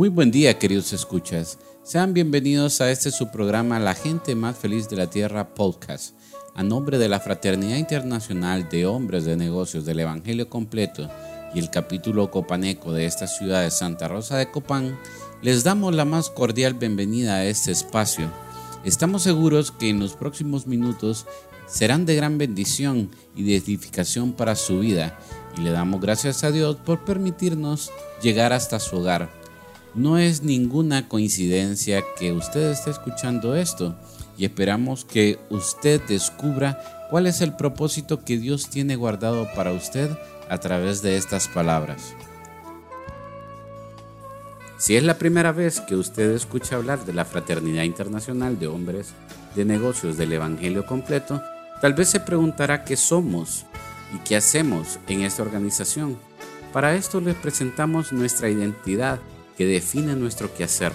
Muy buen día, queridos escuchas. Sean bienvenidos a este su programa La gente más feliz de la Tierra podcast. A nombre de la Fraternidad Internacional de Hombres de Negocios del Evangelio Completo y el capítulo copaneco de esta ciudad de Santa Rosa de Copán, les damos la más cordial bienvenida a este espacio. Estamos seguros que en los próximos minutos serán de gran bendición y de edificación para su vida y le damos gracias a Dios por permitirnos llegar hasta su hogar. No es ninguna coincidencia que usted esté escuchando esto y esperamos que usted descubra cuál es el propósito que Dios tiene guardado para usted a través de estas palabras. Si es la primera vez que usted escucha hablar de la Fraternidad Internacional de Hombres de Negocios del Evangelio Completo, tal vez se preguntará qué somos y qué hacemos en esta organización. Para esto les presentamos nuestra identidad que define nuestro quehacer.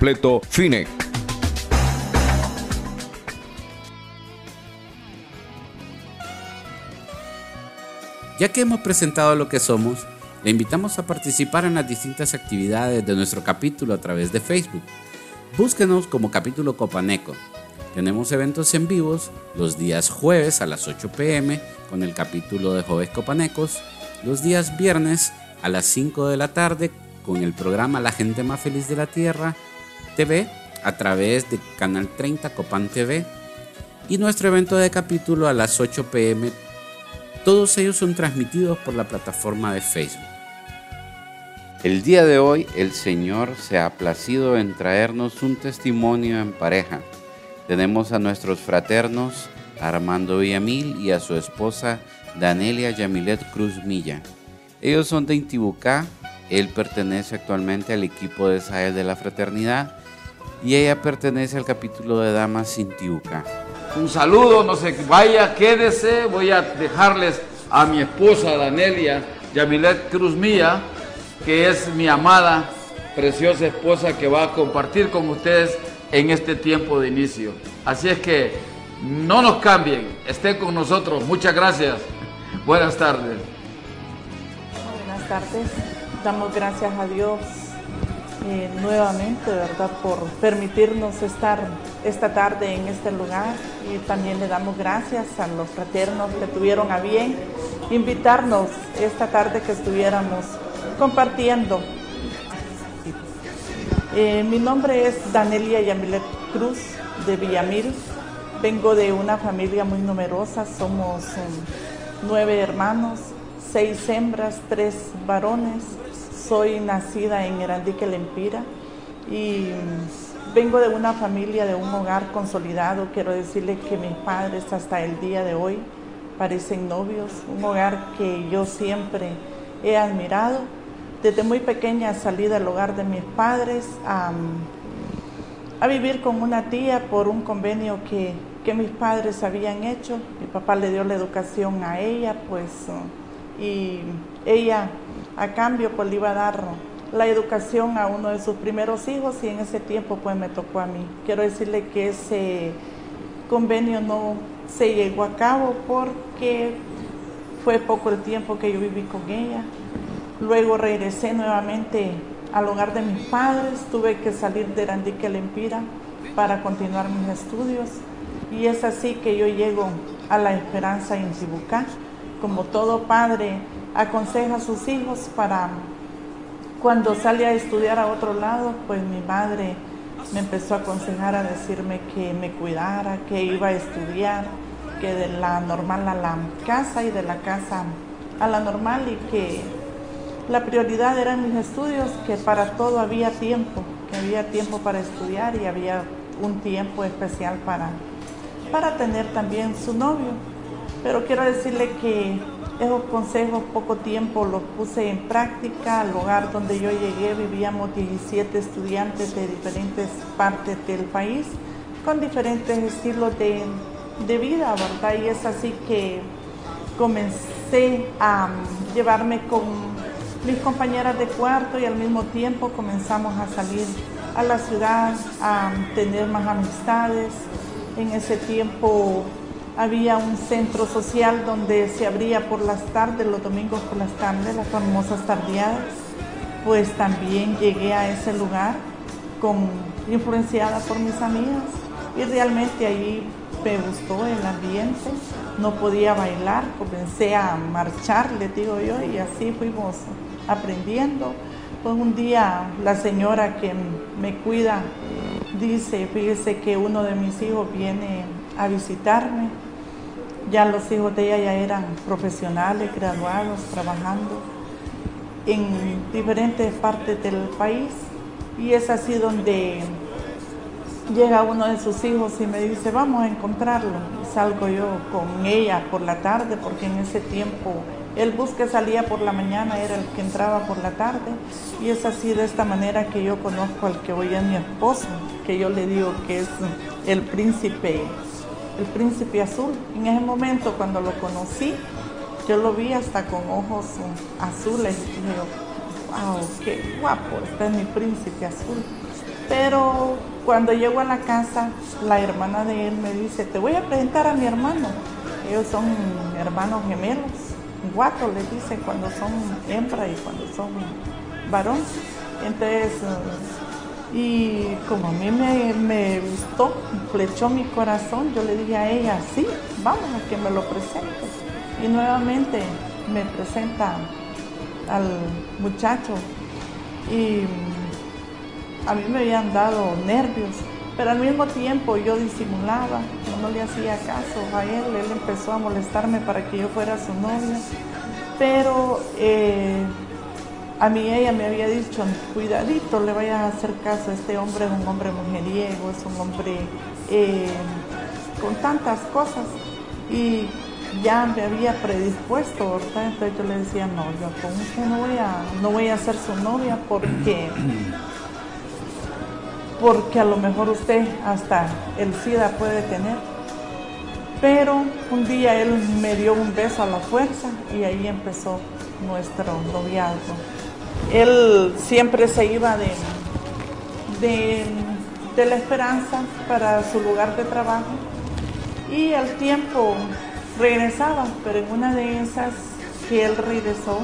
Ya que hemos presentado lo que somos, le invitamos a participar en las distintas actividades de nuestro capítulo a través de Facebook. Búsquenos como capítulo Copaneco. Tenemos eventos en vivos los días jueves a las 8 pm con el capítulo de Jóvenes Copanecos, los días viernes a las 5 de la tarde con el programa La gente más feliz de la Tierra TV a través de Canal 30 Copan TV y nuestro evento de capítulo a las 8 pm. Todos ellos son transmitidos por la plataforma de Facebook. El día de hoy el Señor se ha placido en traernos un testimonio en pareja. Tenemos a nuestros fraternos Armando Villamil y a su esposa Danelia Yamilet Cruz Milla. Ellos son de Intibucá, él pertenece actualmente al equipo de Sael de la Fraternidad y ella pertenece al capítulo de Damas Sintiuca. Un saludo, no sé, vaya, quédese, voy a dejarles a mi esposa Danelia Yamilet Cruz Mía, que es mi amada, preciosa esposa que va a compartir con ustedes en este tiempo de inicio. Así es que no nos cambien, estén con nosotros. Muchas gracias. Buenas tardes. Buenas tardes. Damos gracias a Dios eh, nuevamente, ¿verdad?, por permitirnos estar esta tarde en este lugar y también le damos gracias a los fraternos que tuvieron a bien invitarnos esta tarde que estuviéramos compartiendo. Eh, mi nombre es Danelia Yamilet Cruz de Villamil. Vengo de una familia muy numerosa, somos um, nueve hermanos, seis hembras, tres varones soy nacida en Erandique, Lempira y vengo de una familia, de un hogar consolidado. Quiero decirle que mis padres hasta el día de hoy parecen novios, un hogar que yo siempre he admirado. Desde muy pequeña salí del hogar de mis padres a, vivir con una tía por un convenio que, que, mis padres habían hecho. Mi papá le dio la educación a ella, pues, y ella a cambio pues le iba a dar la educación a uno de sus primeros hijos y en ese tiempo pues me tocó a mí. Quiero decirle que ese convenio no se llegó a cabo porque fue poco el tiempo que yo viví con ella. Luego regresé nuevamente al hogar de mis padres, tuve que salir de Randique Lempira para continuar mis estudios y es así que yo llego a la esperanza en Chibucá. Como todo padre aconseja a sus hijos para cuando sale a estudiar a otro lado, pues mi madre me empezó a aconsejar a decirme que me cuidara, que iba a estudiar, que de la normal a la casa y de la casa a la normal y que la prioridad eran mis estudios, que para todo había tiempo, que había tiempo para estudiar y había un tiempo especial para, para tener también su novio. Pero quiero decirle que esos consejos poco tiempo los puse en práctica. Al lugar donde yo llegué vivíamos 17 estudiantes de diferentes partes del país con diferentes estilos de, de vida, ¿verdad? Y es así que comencé a llevarme con mis compañeras de cuarto y al mismo tiempo comenzamos a salir a la ciudad, a tener más amistades. En ese tiempo había un centro social donde se abría por las tardes, los domingos por las tardes, las famosas tardeadas. Pues también llegué a ese lugar con, influenciada por mis amigas y realmente ahí me gustó el ambiente, no podía bailar, comencé a marchar, le digo yo, y así fuimos aprendiendo. Pues un día la señora que me cuida dice, fíjese que uno de mis hijos viene a visitarme. Ya los hijos de ella ya eran profesionales, graduados, trabajando en diferentes partes del país. Y es así donde llega uno de sus hijos y me dice, vamos a encontrarlo. salgo yo con ella por la tarde, porque en ese tiempo el bus que salía por la mañana era el que entraba por la tarde. Y es así de esta manera que yo conozco al que hoy es mi esposo, que yo le digo que es el príncipe el príncipe azul. En ese momento cuando lo conocí, yo lo vi hasta con ojos azules y dije, wow, qué guapo, este es mi príncipe azul. Pero cuando llego a la casa, la hermana de él me dice, te voy a presentar a mi hermano. Ellos son hermanos gemelos, guato les dice cuando son hembra y cuando son varón. Entonces, y como a mí me, gustó, flechó mi corazón, yo le dije a ella, sí, vamos a que me lo presente. Y nuevamente me presenta al muchacho y a mí me habían dado nervios, pero al mismo tiempo yo disimulaba, no le hacía caso a él, él empezó a molestarme para que yo fuera su novia, pero eh, a mí ella me había dicho, cuidadito, le vayas a hacer caso, este hombre es un hombre mujeriego, es un hombre eh, con tantas cosas. Y ya me había predispuesto, ¿verdad? Entonces yo le decía, no, yo con usted no voy a, no voy a ser su novia porque, porque a lo mejor usted hasta el SIDA puede tener. Pero un día él me dio un beso a la fuerza y ahí empezó nuestro noviazgo él siempre se iba de, de, la esperanza para su lugar de trabajo y al tiempo regresaba, pero en una de esas que él regresó,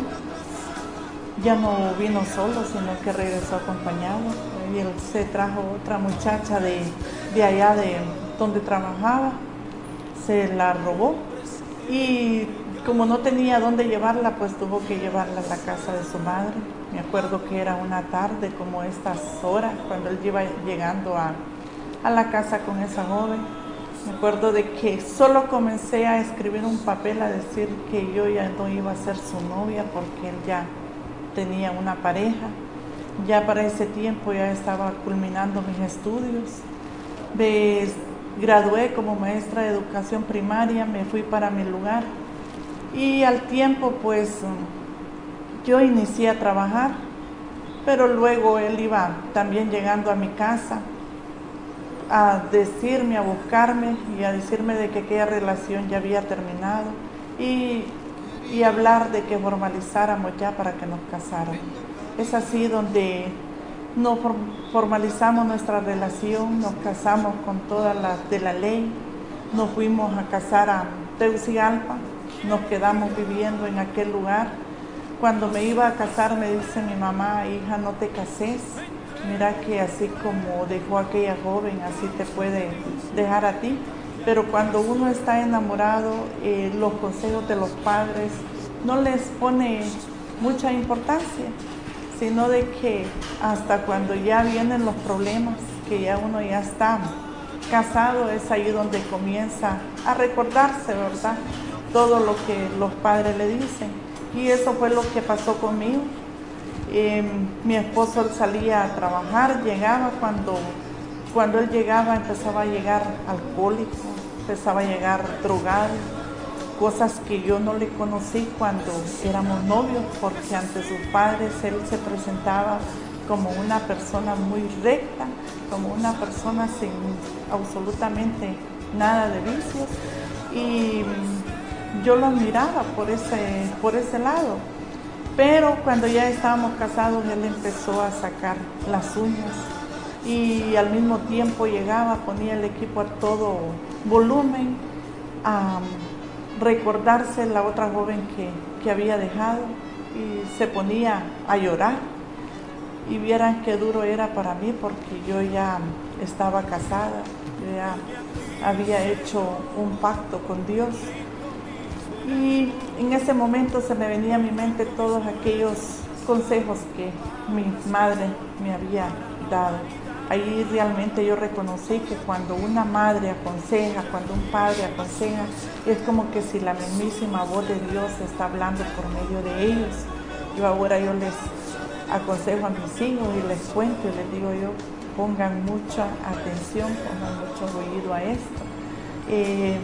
ya no vino solo, sino que regresó acompañado. Y él se trajo otra muchacha de, de allá de donde trabajaba, se la robó y como no tenía dónde llevarla, pues tuvo que llevarla a la casa de su madre. Me acuerdo que era una tarde como estas horas, cuando él iba llegando a, la casa con esa joven. Me acuerdo de que solo comencé a escribir un papel a decir que yo ya no iba a ser su novia porque él ya tenía una pareja. Ya para ese tiempo ya estaba culminando mis estudios. Me gradué como maestra de educación primaria, me fui para mi lugar y al tiempo pues yo inicié a trabajar, pero luego él iba también llegando a mi casa a decirme, a buscarme y a decirme de que aquella relación ya había terminado. Y y hablar de que formalizáramos ya para que nos casáramos. Es así donde nos formalizamos nuestra relación, nos casamos con todas las de la ley, nos fuimos a casar a Teucigalpa, nos quedamos viviendo en aquel lugar. Cuando me iba a casar me dice mi mamá, hija, no te cases, mira que así como dejó aquella joven, así te puede dejar a ti. Pero cuando uno está enamorado, eh, los consejos de los padres no les pone mucha importancia, sino de que hasta cuando ya vienen los problemas, que ya uno ya está casado, es ahí donde comienza a recordarse, ¿verdad? Todo lo que los padres le dicen. Y eso fue lo que pasó conmigo. Em, mi esposo salía a trabajar, llegaba cuando, cuando él llegaba empezaba a llegar alcohólico, empezaba a llegar drogado, cosas que yo no le conocí cuando éramos novios, porque ante sus padres él se presentaba como una persona muy recta, como una persona sin absolutamente nada de vicios y yo lo admiraba por ese, por ese lado. Pero cuando ya estábamos casados, él empezó a sacar las uñas y al mismo tiempo llegaba, ponía el equipo a todo volumen a recordarse la otra joven que, que había dejado y se ponía a llorar. Y vieran qué duro era para mí porque yo ya estaba casada, ya había hecho un pacto con Dios y en ese momento se me venía a mi mente todos aquellos consejos que mi madre me había dado. Ahí realmente yo reconocí que cuando una madre aconseja, cuando un padre aconseja, es como que si la mismísima voz de Dios está hablando por medio de ellos. Yo ahora yo les aconsejo a mis hijos y les cuento y les digo yo, pongan mucha atención, pongan mucho oído a esto. Eh,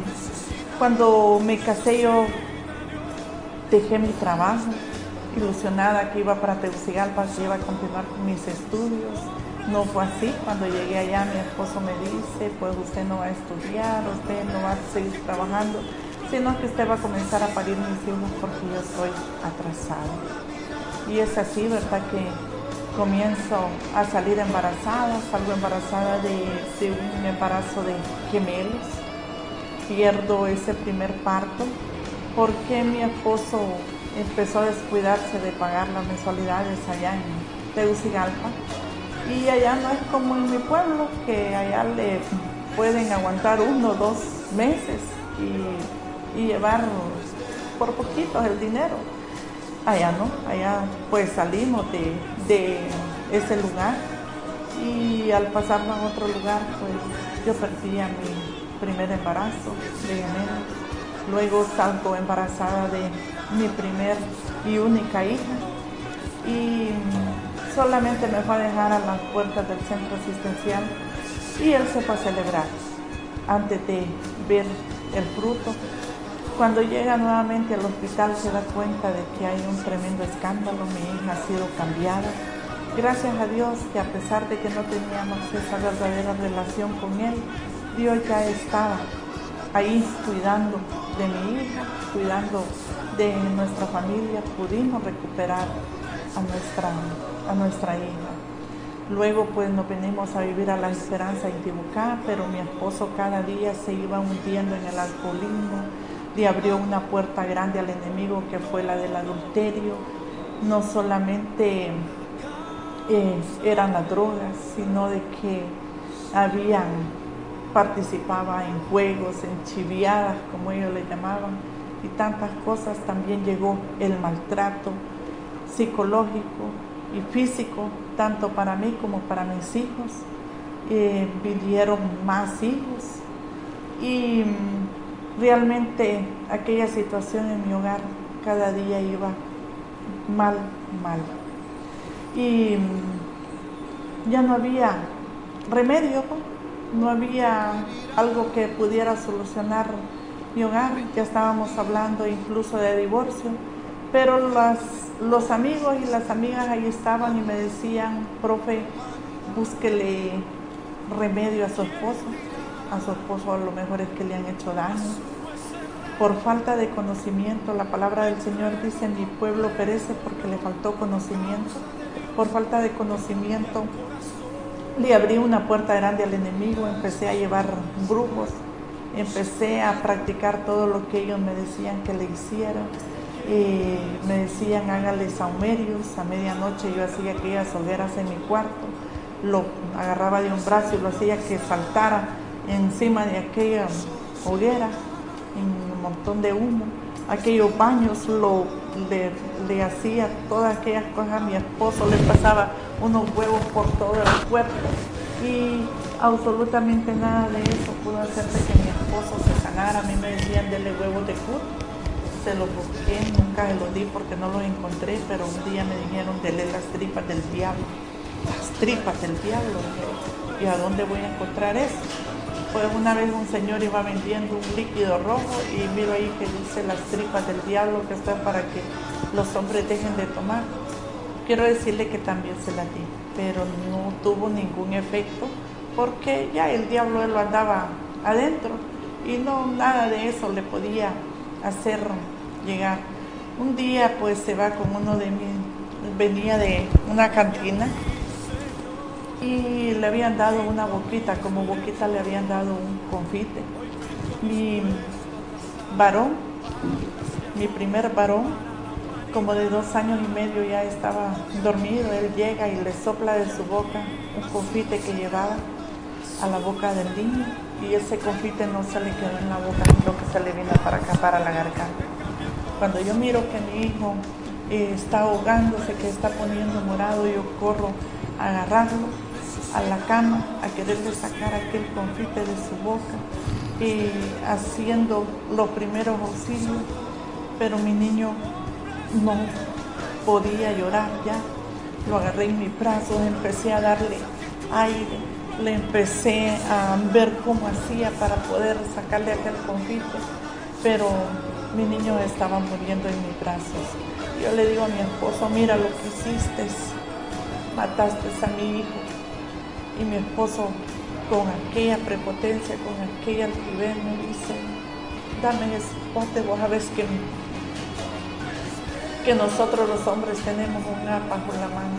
cuando me casé yo dejé mi trabajo, ilusionada que iba para Tegucigalpa, que iba a continuar con mis estudios. No fue así. Cuando llegué allá, mi esposo me dice, pues usted no va a estudiar, usted no va a seguir trabajando, sino que usted va a comenzar a parir mis hijos porque yo estoy atrasada. Y es así, ¿verdad? Que comienzo a salir embarazada, salgo embarazada de, de un embarazo de gemelos pierdo ese primer parto porque mi esposo empezó a descuidarse de pagar las mensualidades allá en Tegucigalpa. Y allá no es como en mi pueblo, que allá le pueden aguantar uno o dos meses y, llevar por poquito el dinero. Allá no, allá pues salimos de, de ese lugar y al pasarnos a otro lugar pues yo perdí a mi primer embarazo de enero. Luego salgo embarazada de mi primer y única hija. Y solamente me fue a dejar a las puertas del centro asistencial y él se fue a celebrar antes de ver el fruto. Cuando llega nuevamente al hospital se da cuenta de que hay un tremendo escándalo, mi hija ha sido cambiada. Gracias a Dios que a pesar de que no teníamos esa verdadera relación con él, Dios ya estaba ahí cuidando de mi hija, cuidando de nuestra familia, pudimos recuperar a nuestra, a nuestra hija. Luego pues nos venimos a vivir a la esperanza en Tibucá, pero mi esposo cada día se iba hundiendo en el alcoholismo, le abrió una puerta grande al enemigo que fue la del adulterio. No solamente eh, eran las drogas, sino de que habían participaba en juegos, en chiviadas, como ellos le llamaban, y tantas cosas. También llegó el maltrato psicológico y físico, tanto para mí como para mis hijos. Eh, vinieron más hijos y mm, realmente aquella situación en mi hogar cada día iba mal, mal. Y mm, ya no había remedio había algo que pudiera solucionar mi hogar, ya estábamos hablando incluso de divorcio, pero los amigos y las amigas ahí estaban y me decían, profe, búsquele remedio a su esposo, a su esposo a lo mejor es que le han hecho daño. por falta de conocimiento. La palabra del Señor dice, mi pueblo perece porque le faltó conocimiento. Por falta de conocimiento le abrí una puerta grande al enemigo, empecé a llevar brujos, empecé a practicar todo lo que ellos me decían que le hiciera. Me decían hágale saumerios, a medianoche yo hacía aquellas hogueras en mi cuarto, lo agarraba de un brazo y lo hacía que saltara encima de aquella hoguera, en un montón de humo. Aquellos baños lo, le, hacía todas aquellas cosas a mi esposo, le pasaba unos huevos por todo el cuerpo y absolutamente nada de eso pudo hacer de que mi esposo se sanara. A mí me decían dele huevos de cut, se los busqué, nunca se los di porque no los encontré, pero un día me dijeron dele las tripas del diablo, las tripas del diablo. ¿Y a dónde voy a encontrar eso? Pues una vez un señor iba vendiendo un líquido rojo y miro ahí que dice las tripas del diablo que está para que los hombres dejen de tomar. Quiero decirle que también se la di, pero no tuvo ningún efecto porque ya el diablo lo andaba adentro y no nada de eso le podía hacer llegar. Un día pues se va con uno de mis, venía de una cantina y le habían dado una boquita, como boquita le habían dado un confite. Mi varón, mi primer varón, como de dos años y medio ya estaba dormido, él llega y le sopla de su boca un confite que llevaba a la boca del niño y ese confite no se le quedó en la boca, sino que se le vino para acá, para la garganta. Cuando yo miro que mi hijo eh, está ahogándose, que está poniendo morado, yo corro a agarrarlo a la cama a quererle sacar aquel confite de su boca y haciendo los primeros auxilios, pero mi niño no podía llorar ya. Lo agarré en mis brazos, empecé a darle aire, le empecé a ver cómo hacía para poder sacarle aquel confite, pero mi niño estaba muriendo en mis brazos. Yo le digo a mi esposo, mira lo que hiciste, mataste a mi hijo y mi esposo con aquella prepotencia, con aquella altivez me dice, dame ese vos sabés que, que nosotros los hombres tenemos un arpa por la mano.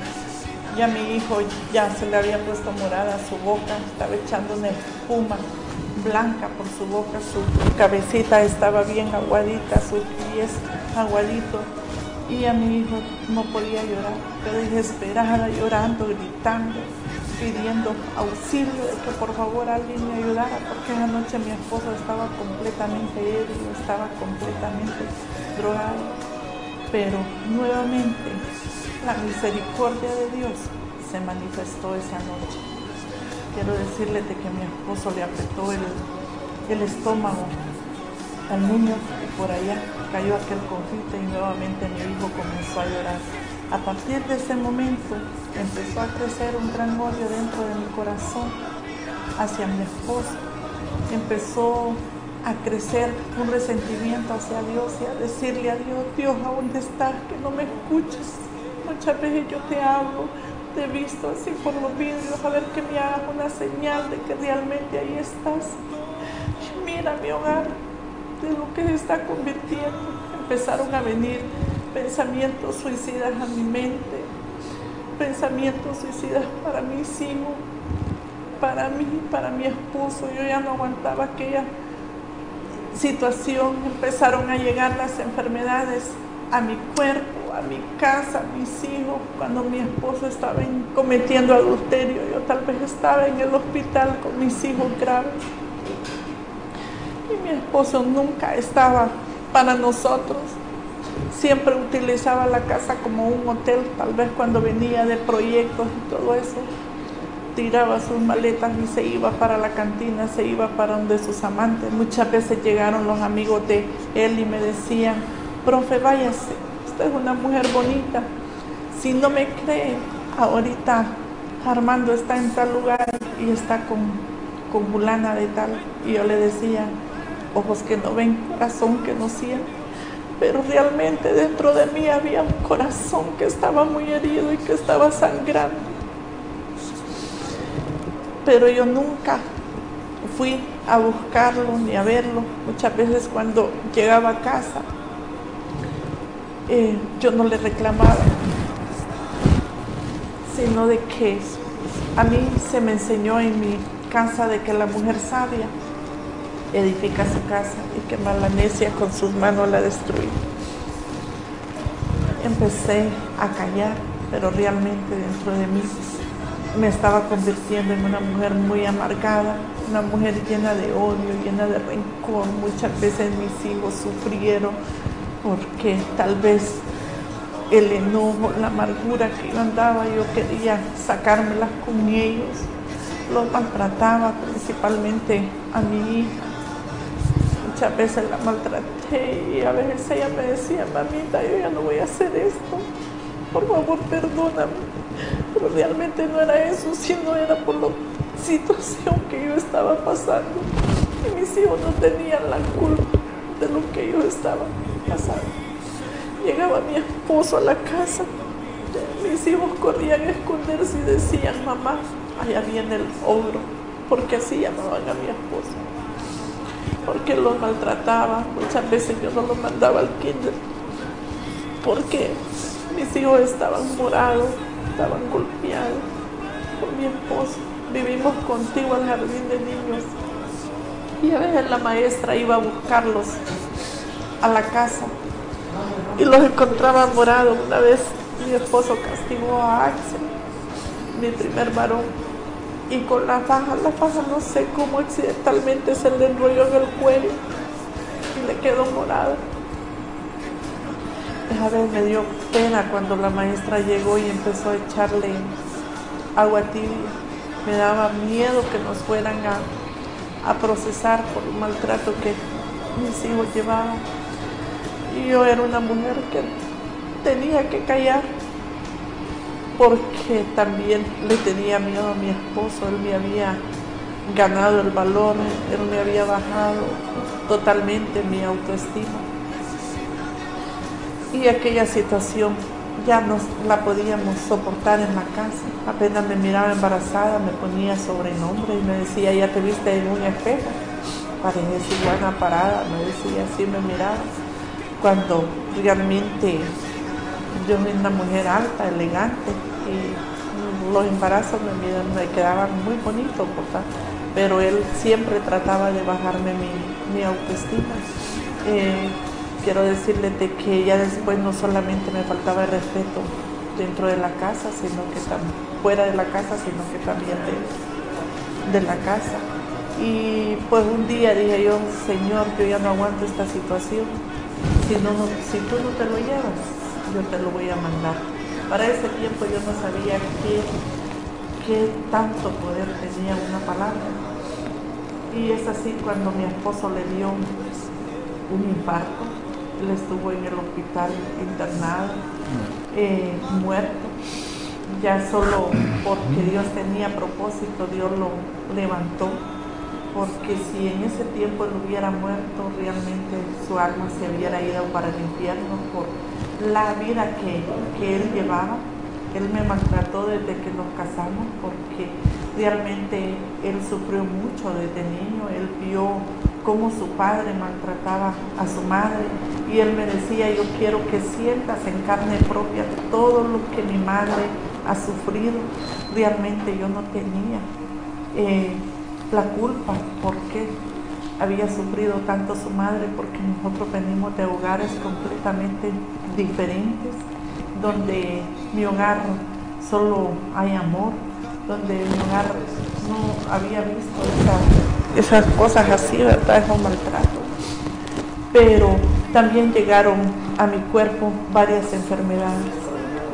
Ya mi hijo ya se le había puesto morada su boca, estaba echando una espuma blanca por su boca, su cabecita estaba bien aguadita, sus pies aguaditos. Y a mi hijo no podía llorar, desesperada, llorando, gritando pidiendo auxilio de que por favor alguien me ayudara porque esa noche mi esposo estaba completamente ebrio, estaba completamente drogado. Pero nuevamente la misericordia de Dios se manifestó esa noche. Quiero decirle de que mi esposo le apretó el, el estómago al niño y por allá cayó aquel confite y nuevamente mi hijo comenzó a llorar. A partir de ese momento empezó a crecer un gran odio dentro de mi corazón hacia mi esposo. Empezó a crecer un resentimiento hacia Dios y a decirle a Dios, Dios, ¿a dónde estás? Que no me escuches. Muchas veces yo te hablo, te he visto así por los vídeos, a ver que me hagas una señal de que realmente ahí estás. mira mi hogar, de lo que se está convirtiendo. Empezaron a venir pensamientos suicidas a mi mente, pensamientos suicidas para mis hijos, para mí, para mi esposo. Yo ya no aguantaba aquella situación. Empezaron a llegar las enfermedades a mi cuerpo, a mi casa, a mis hijos. Cuando mi esposo estaba cometiendo adulterio, yo tal vez estaba en el hospital con mis hijos graves. Y mi esposo nunca estaba para nosotros siempre utilizaba la casa como un hotel, tal vez cuando venía de proyectos y todo eso, tiraba sus maletas y se iba para la cantina, se iba para donde sus amantes. Muchas veces llegaron los amigos de él y me decían, profe, váyase, usted es una mujer bonita. Si no me cree, ahorita Armando está en tal lugar y está con, con de tal. Y yo le decía, ojos que no ven, corazón que no siente pero realmente dentro de mí había un corazón que estaba muy herido y que estaba sangrando. Pero yo nunca fui a buscarlo ni a verlo. Muchas veces cuando llegaba a casa, eh, yo no le reclamaba, sino de que a mí se me enseñó en mi casa de que la mujer sabia edifica su casa y que mala necia con sus manos la destruye. Empecé a callar, pero realmente dentro de mí me estaba convirtiendo en una mujer muy amargada, una mujer llena de odio, llena de rencor. Muchas veces mis hijos sufrieron porque tal vez el enojo, la amargura que yo andaba, yo quería sacármelas con ellos. Los maltrataba principalmente a mi hija. Muchas veces la maltraté y a veces ella me decía, mamita, yo ya no voy a hacer esto. Por favor, perdóname. Pero realmente no era eso, sino era por la situación que yo estaba pasando. Y mis hijos no tenían la culpa de lo que yo estaba pasando. Llegaba mi esposo a la casa, mis hijos corrían a esconderse y decían, mamá, allá viene el ogro, porque así llamaban a mi esposo. Porque los maltrataba, muchas veces yo no los mandaba al kinder, porque mis hijos estaban morados, estaban golpeados por mi esposo. Vivimos contigo al jardín de niños. Y a veces la maestra iba a buscarlos a la casa y los encontraba morados. Una vez mi esposo castigó a Axel, mi primer varón, y con la faja, la faja no sé cómo accidentalmente se le enrolló en el cuello y le quedó morado. Esa vez me dio pena cuando la maestra llegó y empezó a echarle agua tibia. Me daba miedo que nos fueran a, a procesar por el maltrato que mis hijos llevaban. Y yo era una mujer que tenía que callar porque también le tenía miedo a mi esposo. Él me había ganado el valor, él me había bajado totalmente mi autoestima y aquella situación ya no la podíamos soportar en la casa. Apenas me miraba embarazada, me ponía sobrenombre y me decía, ya te viste en un espejo. Pareces iguana parada, me decía, así me miraba. Cuando realmente yo soy una mujer alta, elegante, y los embarazos me, me quedaban muy bonitos, pero él siempre trataba de bajarme mi, autoestima. Eh, quiero decirles de que ya después no solamente me faltaba el respeto dentro de la casa, sino que también fuera de la casa, sino que también de, de la casa. Y pues un día dije yo, Señor, yo ya no aguanto esta situación. Si, no, si tú no te lo llevas, yo te lo voy a mandar. Para ese tiempo yo no sabía qué, qué tanto poder tenía una palabra. Y es así cuando mi esposo le dio un infarto, él estuvo en el hospital internado, eh, muerto. Ya solo porque Dios tenía propósito, Dios lo levantó. Porque si en ese tiempo él hubiera muerto, realmente su alma se hubiera ido para el infierno la vida que, que él llevaba. Él me maltrató desde que nos casamos porque realmente él sufrió mucho desde niño. Él vio cómo su padre maltrataba a su madre y él me decía, yo quiero que sientas en carne propia todo lo que mi madre ha sufrido. Realmente yo no tenía eh, la culpa porque había sufrido tanto su madre, porque nosotros venimos de hogares completamente diferentes, donde mi hogar solo hay amor, donde mi hogar no había visto esa esas cosas así, ¿verdad? Esos maltratos. Pero también llegaron a mi cuerpo varias enfermedades,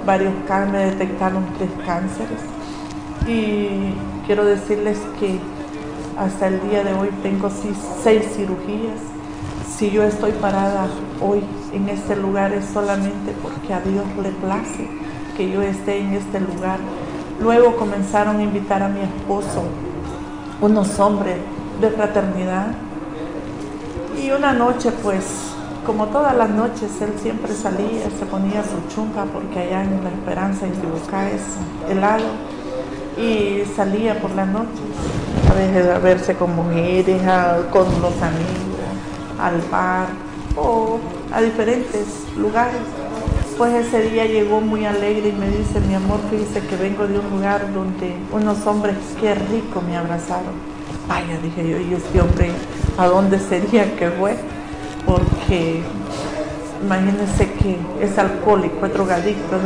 varios cánceres, me detectaron tres cánceres. Y quiero decirles que hasta el día de hoy tengo seis cirugías. Si yo estoy parada hoy en este lugar es solamente porque a Dios le place que yo esté en este lugar. Luego comenzaron a invitar a mi esposo, unos hombres de fraternidad. Y una noche, pues, como todas las noches, él siempre salía, se ponía su chunga, porque allá en La Esperanza, en Tibucá es helado, y salía por la noche. a veces a verse con mujeres, con los amigos, al bar o a diferentes lugares. Pues ese día llegó muy alegre y me dice, mi amor, fíjese que vengo de un lugar donde unos hombres, qué rico me abrazaron. Vaya, dije yo, ¿y este hombre a dónde sería que fue? Porque imagínense que es alcohólico, es drogadicto, es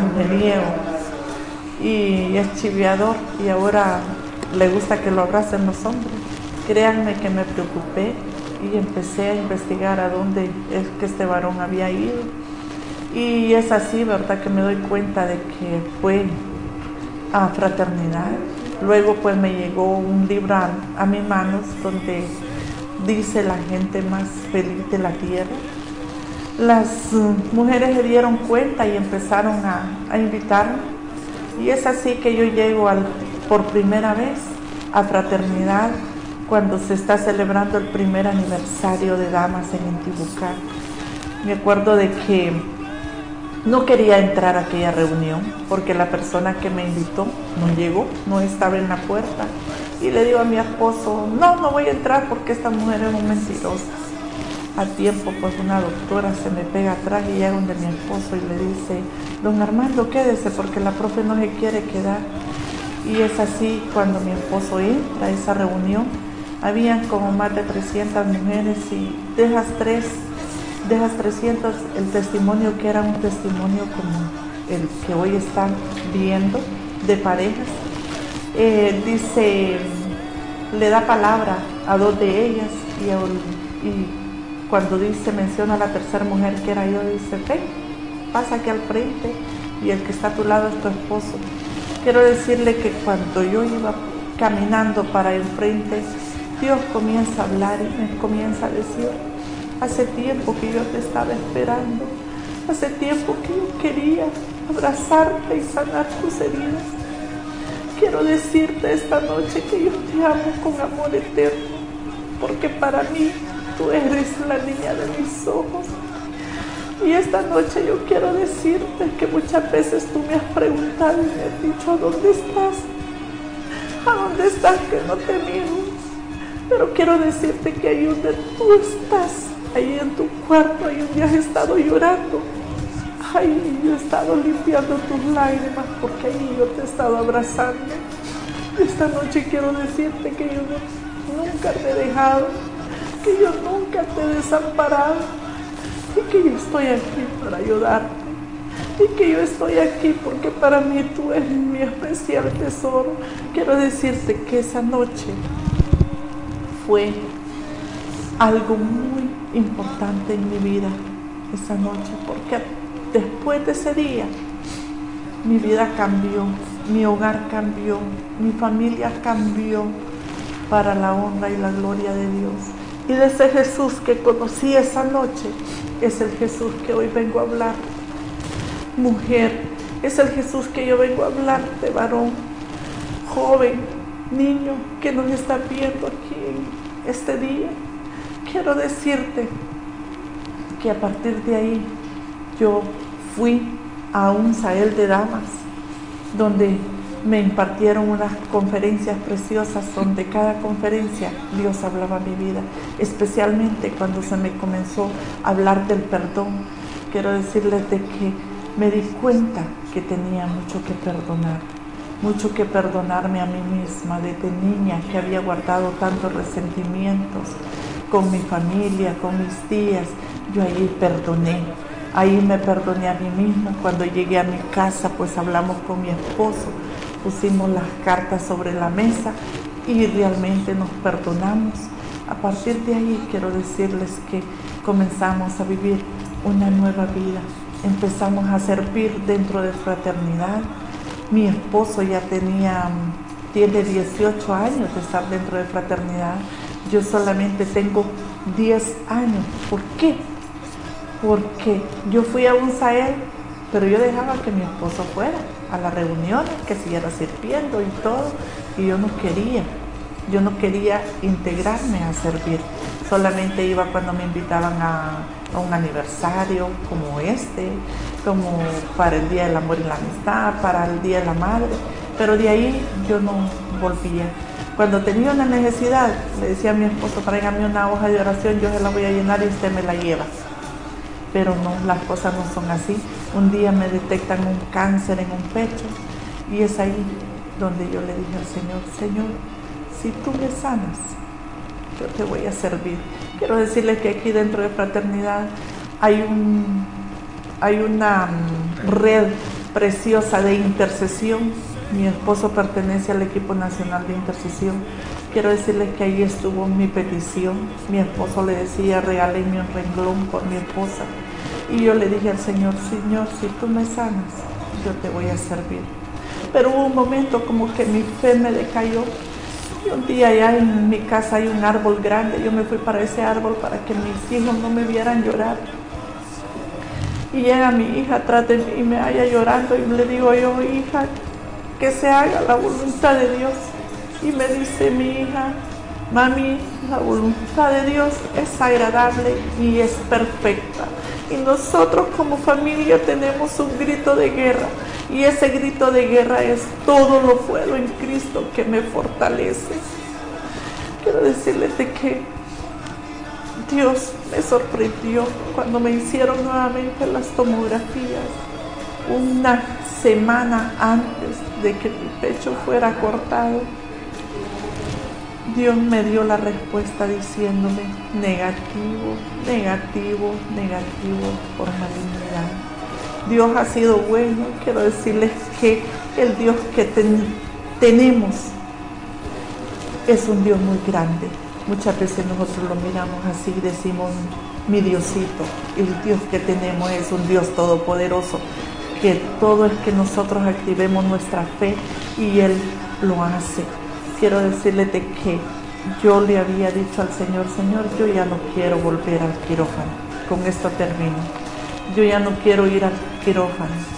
y es chiviador y ahora le gusta que lo abracen los hombres. Créanme que me preocupé y empecé a investigar a dónde es que este varón había ido y es así, ¿verdad? Que me doy cuenta de que fue a fraternidad. Luego pues me llegó un libro a, mis manos donde dice la gente más feliz de la tierra. Las mm, mujeres se dieron cuenta y empezaron a, a invitarme. Y es así que yo llego al, por primera vez a fraternidad cuando se está celebrando el primer aniversario de Damas en Intibucá. Me acuerdo de que no quería entrar a aquella reunión porque la persona que me invitó no llegó, no estaba en la puerta. Y le digo a mi esposo, no, no voy a entrar porque esta mujer es muy mentirosa. A tiempo, pues una doctora se me pega atrás y llega donde mi esposo y le dice, don Armando, quédese porque la profe no se quiere quedar. Y es así cuando mi esposo entra a esa reunión, habían como más de 300 mujeres y de esas tres de las 300, el testimonio que era un testimonio como el que hoy están viendo de parejas, eh, dice, le da palabra a dos de ellas y, cuando dice, menciona a la tercera mujer que era yo, dice, ven, pasa aquí al frente y el que está a tu lado es tu esposo. Quiero decirle que cuando yo iba caminando para el frente, Dios comienza a hablar y me comienza a decir, Hace tiempo que yo te estaba esperando. Hace tiempo que yo quería abrazarte y sanar tus heridas. Quiero decirte esta noche que yo te amo con amor eterno, porque para mí tú eres la niña de mis ojos. Y esta noche yo quiero decirte que muchas veces tú me has preguntado y me has dicho, ¿a dónde estás? ¿A dónde estás que no te miro? Pero quiero decirte que ahí donde tú estás, ahí en tu cuarto, ahí donde has estado llorando. Ay, yo he estado limpiando tus lágrimas porque ahí yo te he estado abrazando. Esta noche quiero decirte que yo nunca te he dejado, que yo nunca te he desamparado y que yo estoy aquí para ayudarte y que yo estoy aquí porque para mí tú eres mi especial tesoro. Quiero decirte que esa noche fue algo muy importante en mi vida esa noche, porque después de ese día mi vida cambió, mi hogar cambió, mi familia cambió para la honra y la gloria de Dios. Y de ese Jesús que conocí esa noche es el Jesús que hoy vengo a hablar. Mujer, es el Jesús que yo vengo a hablar de varón, joven, niño que nos está viendo aquí este día quiero decirte que a partir de ahí yo fui a un Sael de Damas, donde me impartieron unas conferencias preciosas, donde cada conferencia Dios hablaba mi vida, especialmente cuando se me comenzó a hablar del perdón. Quiero decirles de que me di cuenta que tenía mucho que perdonar, mucho que perdonarme a mí misma desde niña que había guardado tantos resentimientos, con mi familia, con mis tías, yo ahí perdoné. Ahí me perdoné a mí mismo. Cuando llegué a mi casa, pues hablamos con mi esposo, pusimos las cartas sobre la mesa y realmente nos perdonamos. A partir de ahí quiero decirles que comenzamos a vivir una nueva vida. Empezamos a servir dentro de fraternidad. Mi esposo ya tenía, tiene 18 años de estar dentro de fraternidad yo solamente tengo 10 años. ¿Por qué? Porque yo fui a un Sael, pero yo dejaba que mi esposo fuera a las reuniones, que siguiera sirviendo y todo, y yo no quería. Yo no quería integrarme a servir. Solamente iba cuando me invitaban a un aniversario como este, como para el Día del Amor y la Amistad, para el Día de la Madre, pero de ahí yo no volvía Cuando tenía una necesidad, le decía a mi esposo, tráigame una hoja de oración, yo se la voy a llenar y usted me la lleva. Pero no, las cosas no son así. Un día me detectan un cáncer en un pecho y es ahí donde yo le dije al Señor, Señor, si tú me sanas, yo te voy a servir. Quiero decirles que aquí dentro de Fraternidad hay, un, hay una mm, red preciosa de intercesión. Mi esposo pertenece al equipo nacional de intercesión. Quiero decirles que ahí estuvo mi petición. Mi esposo le decía, regáleme un renglón por mi esposa. Y yo le dije al Señor, Señor, si tú me sanas, yo te voy a servir. Pero hubo un momento como que mi fe me decayó. Y un día allá en mi casa hay un árbol grande. Yo me fui para ese árbol para que mis hijos no me vieran llorar. Y llega mi hija atrás de mí y me haya llorando y le digo yo, hija, que se haga la voluntad de Dios. Y me dice mi hija, mami, la voluntad de Dios es agradable y es perfecta. Y nosotros como familia tenemos un grito de guerra. Y ese grito de guerra es todo lo puedo en Cristo que me fortalece. Quiero decirles de que Dios me sorprendió cuando me hicieron nuevamente las tomografías. Una semana antes de que mi pecho fuera cortado, Dios me dio la respuesta diciéndome negativo, negativo, negativo por malignidad. Dios ha sido bueno. Quiero decirles que el Dios que tenemos es un Dios muy grande. Muchas veces nosotros lo miramos así y decimos, mi Diosito, el Dios que tenemos es un Dios todopoderoso, que todo es que nosotros activemos nuestra fe y Él lo hace. Quiero decirle de que yo le había dicho al Señor, Señor, yo ya no quiero volver al quirófano. Con esto termino. Yo ya no quiero ir al quirófano.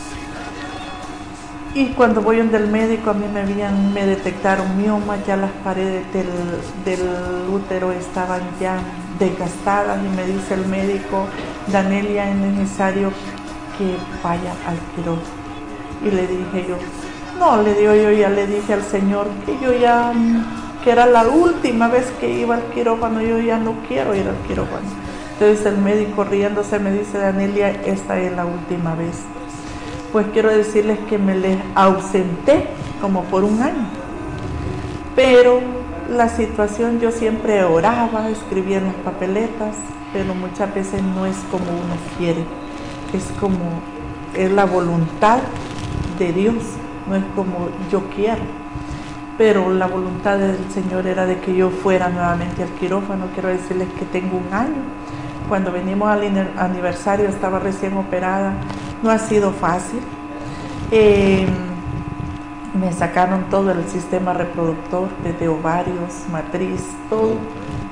Y cuando voy donde el médico, a mí me, habían, me detectaron mioma, ya las paredes del, del útero estaban ya desgastadas y me dice el médico, Danelia, es necesario que vaya al quirófano. Y le dije yo, no, le digo yo, ya le dije al Señor que yo ya, que era la última vez que iba al quirófano, yo ya no quiero ir al quirófano. Entonces el médico riéndose me dice, Danelia, esta es la última vez. Pues quiero decirles que me les ausenté como por un año. Pero la situación yo siempre oraba, escribía en las papeletas, pero muchas veces no es como uno quiere, es como es la voluntad de Dios no es como yo quiero. Pero la voluntad del Señor era de que yo fuera nuevamente al quirófano. Quiero decirles que tengo un año. Cuando venimos al aniversario estaba recién operada. No ha sido fácil. Em, me sacaron todo el sistema reproductor, desde ovarios, matriz, todo,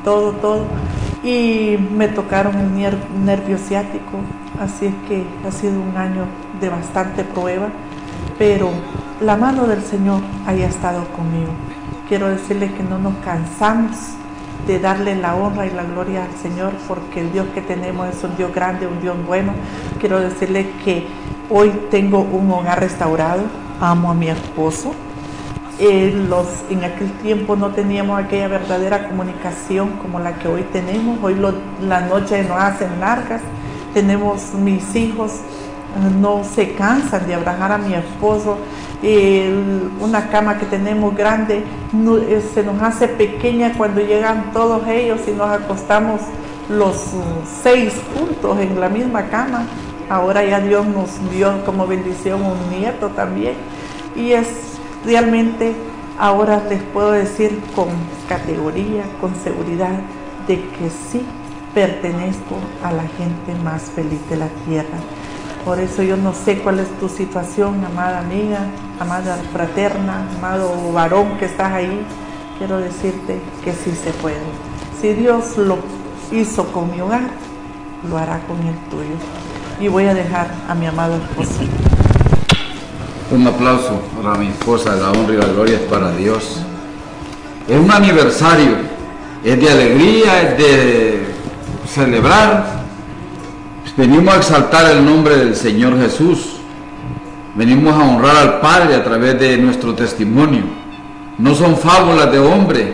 todo, todo. Y me tocaron el nervio ciático. Así es que ha sido un año de bastante prueba pero la mano del Señor haya estado conmigo. Quiero decirle que no nos cansamos de darle la honra y la gloria al Señor, porque el Dios que tenemos es un Dios grande, un Dios bueno. Quiero decirle que hoy tengo un hogar restaurado, amo a mi esposo. En, los, en aquel tiempo no teníamos aquella verdadera comunicación como la que hoy tenemos. Hoy las noches nos hacen largas. Tenemos mis hijos no se cansan de abrazar a mi esposo. Una cama que tenemos grande eh, se nos hace pequeña cuando llegan todos ellos y nos acostamos los seis juntos en la misma cama. Ahora ya Dios nos dio como bendición un nieto también. Y es realmente, ahora les puedo decir con categoría, con seguridad, de que sí pertenezco a la gente más feliz de la tierra. Por eso yo no sé cuál es tu situación, amada amiga, amada fraterna, amado varón que estás ahí. Quiero decirte que sí se puede. Si Dios lo hizo con mi hogar, lo hará con el tuyo. Y voy a dejar a mi amado esposo. Un aplauso para mi esposa, la honra y la gloria es para Dios. Es un aniversario, es de alegría, es de celebrar, Venimos a exaltar el nombre del Señor Jesús. Venimos a honrar al Padre a través de nuestro testimonio. no son fábulas de hombre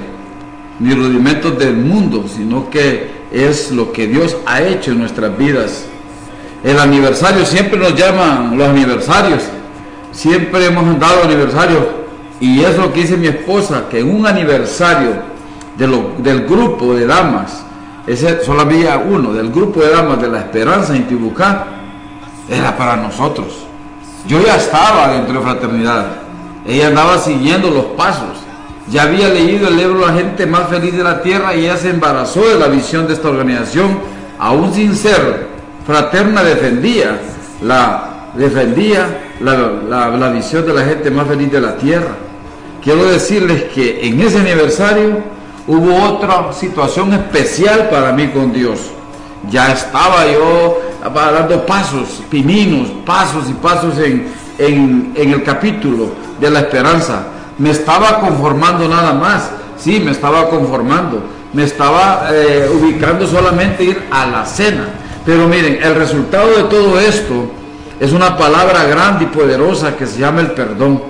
ni rudimentos del mundo, sino que es lo que Dios ha hecho en nuestras vidas. El aniversario, siempre nos llaman los aniversarios, siempre hemos dado aniversario y es lo que dice mi esposa, que un aniversario del grupo de damas, ese solo había uno, del grupo de damas de la Esperanza en Tibucá, era para nosotros. Yo ya estaba dentro de fraternidad, ella andaba siguiendo los pasos, ya había leído el libro La gente más feliz de la tierra y ella se embarazó de la visión de esta organización, aún sin ser fraterna defendía la defendía la visión de la gente más feliz de la tierra. Quiero decirles que en ese aniversario hubo otra situación especial para mí con Dios. Ya estaba yo dando pasos, pininos, pasos y pasos en, el capítulo de la esperanza. Me estaba conformando nada más, sí, me estaba conformando, me estaba eh, ubicando solamente ir a la cena. Pero miren, el resultado de todo esto es una palabra grande y poderosa que se llama el perdón.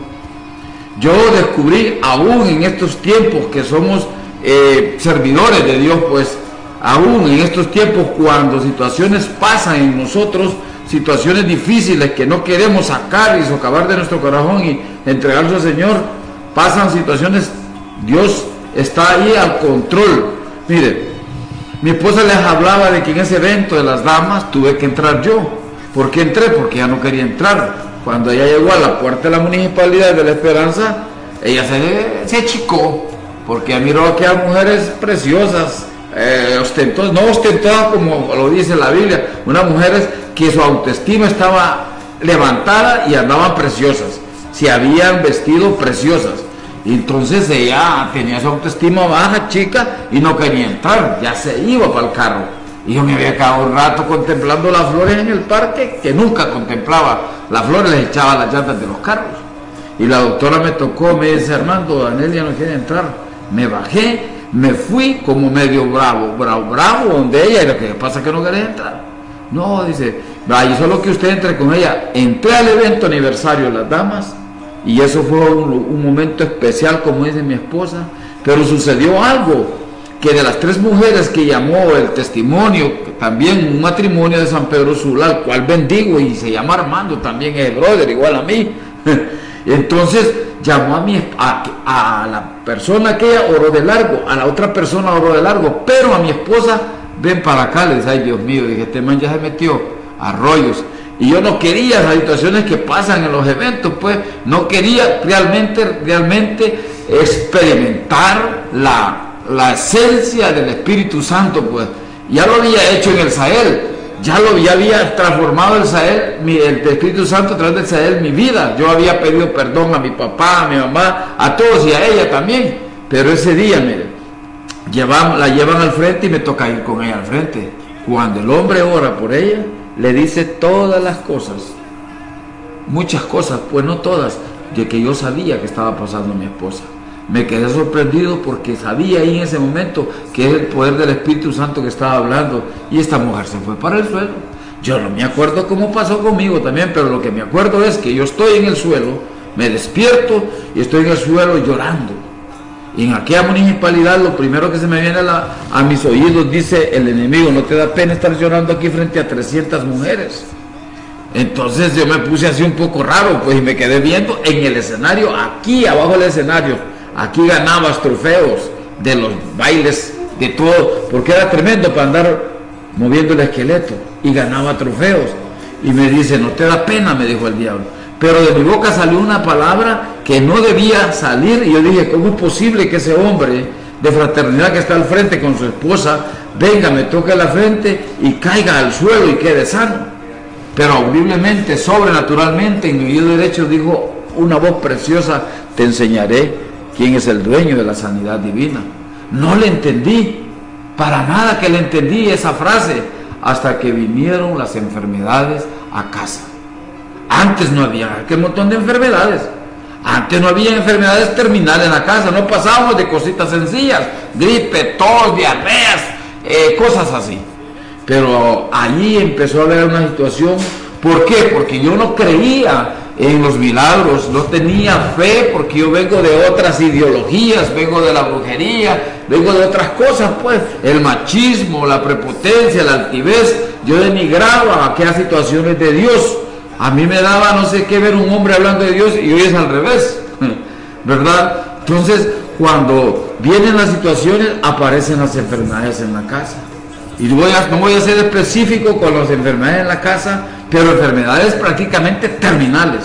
Yo descubrí aún en estos tiempos que somos eh, servidores de Dios, pues aún en estos tiempos cuando situaciones pasan en nosotros, situaciones difíciles que no queremos sacar y socavar de nuestro corazón y entregarlos al Señor, pasan situaciones, Dios está ahí al control. Mire, mi esposa les hablaba de que en ese evento de las damas tuve que entrar yo. ¿Por qué entré? Porque ya no quería entrar. Cuando ella llegó a la puerta de la municipalidad de la Esperanza, ella se, se achicó, porque miró aquellas mujeres preciosas, eh, no ostentadas como lo dice la Biblia, unas mujeres que su autoestima estaba levantada y andaban preciosas, se habían vestido preciosas. entonces ella tenía su autoestima baja, chica, y no quería entrar, ya se iba para el carro. Y yo me había quedado un rato contemplando las flores en el parque, que nunca contemplaba. Las flores les echaba las llantas de los carros. Y la doctora me tocó, me dice, Armando, Daniel ya no quiere entrar. Me bajé, me fui como medio bravo, bravo, bravo, donde ella, y lo que pasa que no quería entrar. No, dice, vaya, solo que usted entre con ella. Entré al evento aniversario de las damas, y eso fue un, un momento especial, como dice mi esposa, pero sucedió algo que de las tres mujeres que llamó el testimonio, también un matrimonio de San Pedro Sula, al cual bendigo y se llama Armando, también es el brother, igual a mí. Entonces llamó a, mi, a, la persona que oró de largo, a la otra persona oró de largo, pero a mi esposa, ven para acá, le dice, ay Dios mío, dije, este man ya se metió a rollos. Y yo no quería las situaciones que pasan en los eventos, pues no quería realmente, realmente experimentar la la esencia del Espíritu Santo, pues ya lo había hecho en el Sahel, ya lo ya había transformado el Sahel, el Espíritu Santo a través del Sahel mi vida. Yo había pedido perdón a mi papá, a mi mamá, a todos y a ella también. Pero ese día, mire, la llevan al frente y me toca ir con ella al frente. Cuando el hombre ora por ella, le dice todas las cosas, muchas cosas, pues no todas, de que yo sabía que estaba pasando mi esposa me quedé sorprendido porque sabía ahí en ese momento que es el poder del Espíritu Santo que estaba hablando y esta mujer se fue para el suelo. Yo no me acuerdo cómo pasó conmigo también, pero lo que me acuerdo es que yo estoy en el suelo, me despierto y estoy en el suelo llorando. Y en aquella municipalidad lo primero que se me viene a, a mis oídos dice el enemigo, no te da pena estar llorando aquí frente a 300 mujeres. Entonces yo me puse así un poco raro, pues y me quedé viendo en el escenario, aquí abajo del escenario, Aquí ganabas trofeos de los bailes, de todo, porque era tremendo para andar moviendo el esqueleto y ganaba trofeos. Y me dice, no te da pena, me dijo el diablo. Pero de mi boca salió una palabra que no debía salir y yo dije, ¿cómo es posible que ese hombre de fraternidad que está al frente con su esposa venga, me toque la frente y caiga al suelo y quede sano? Pero audiblemente, sobrenaturalmente, en mi oído derecho dijo una voz preciosa, te enseñaré quién es el dueño de la sanidad divina. No le entendí, para nada que le entendí esa frase, hasta que vinieron las enfermedades a casa. Antes no había aquel montón de enfermedades. Antes no había enfermedades terminales en la casa, no pasábamos de cositas sencillas, gripe, tos, diarreas, eh, cosas así. Pero allí empezó a haber una situación, ¿por qué? Porque yo no creía en los milagros, no tenía fe porque yo vengo de otras ideologías, vengo de la brujería, vengo de otras cosas, pues, el machismo, la prepotencia, la altivez, yo denigraba aquellas situaciones de Dios. A mí me daba no sé qué ver un hombre hablando de Dios y hoy es al revés, ¿verdad? Entonces, cuando vienen las situaciones, aparecen las enfermedades en la casa. Y voy a, no voy a ser específico con las enfermedades en la casa, pero enfermedades prácticamente terminales.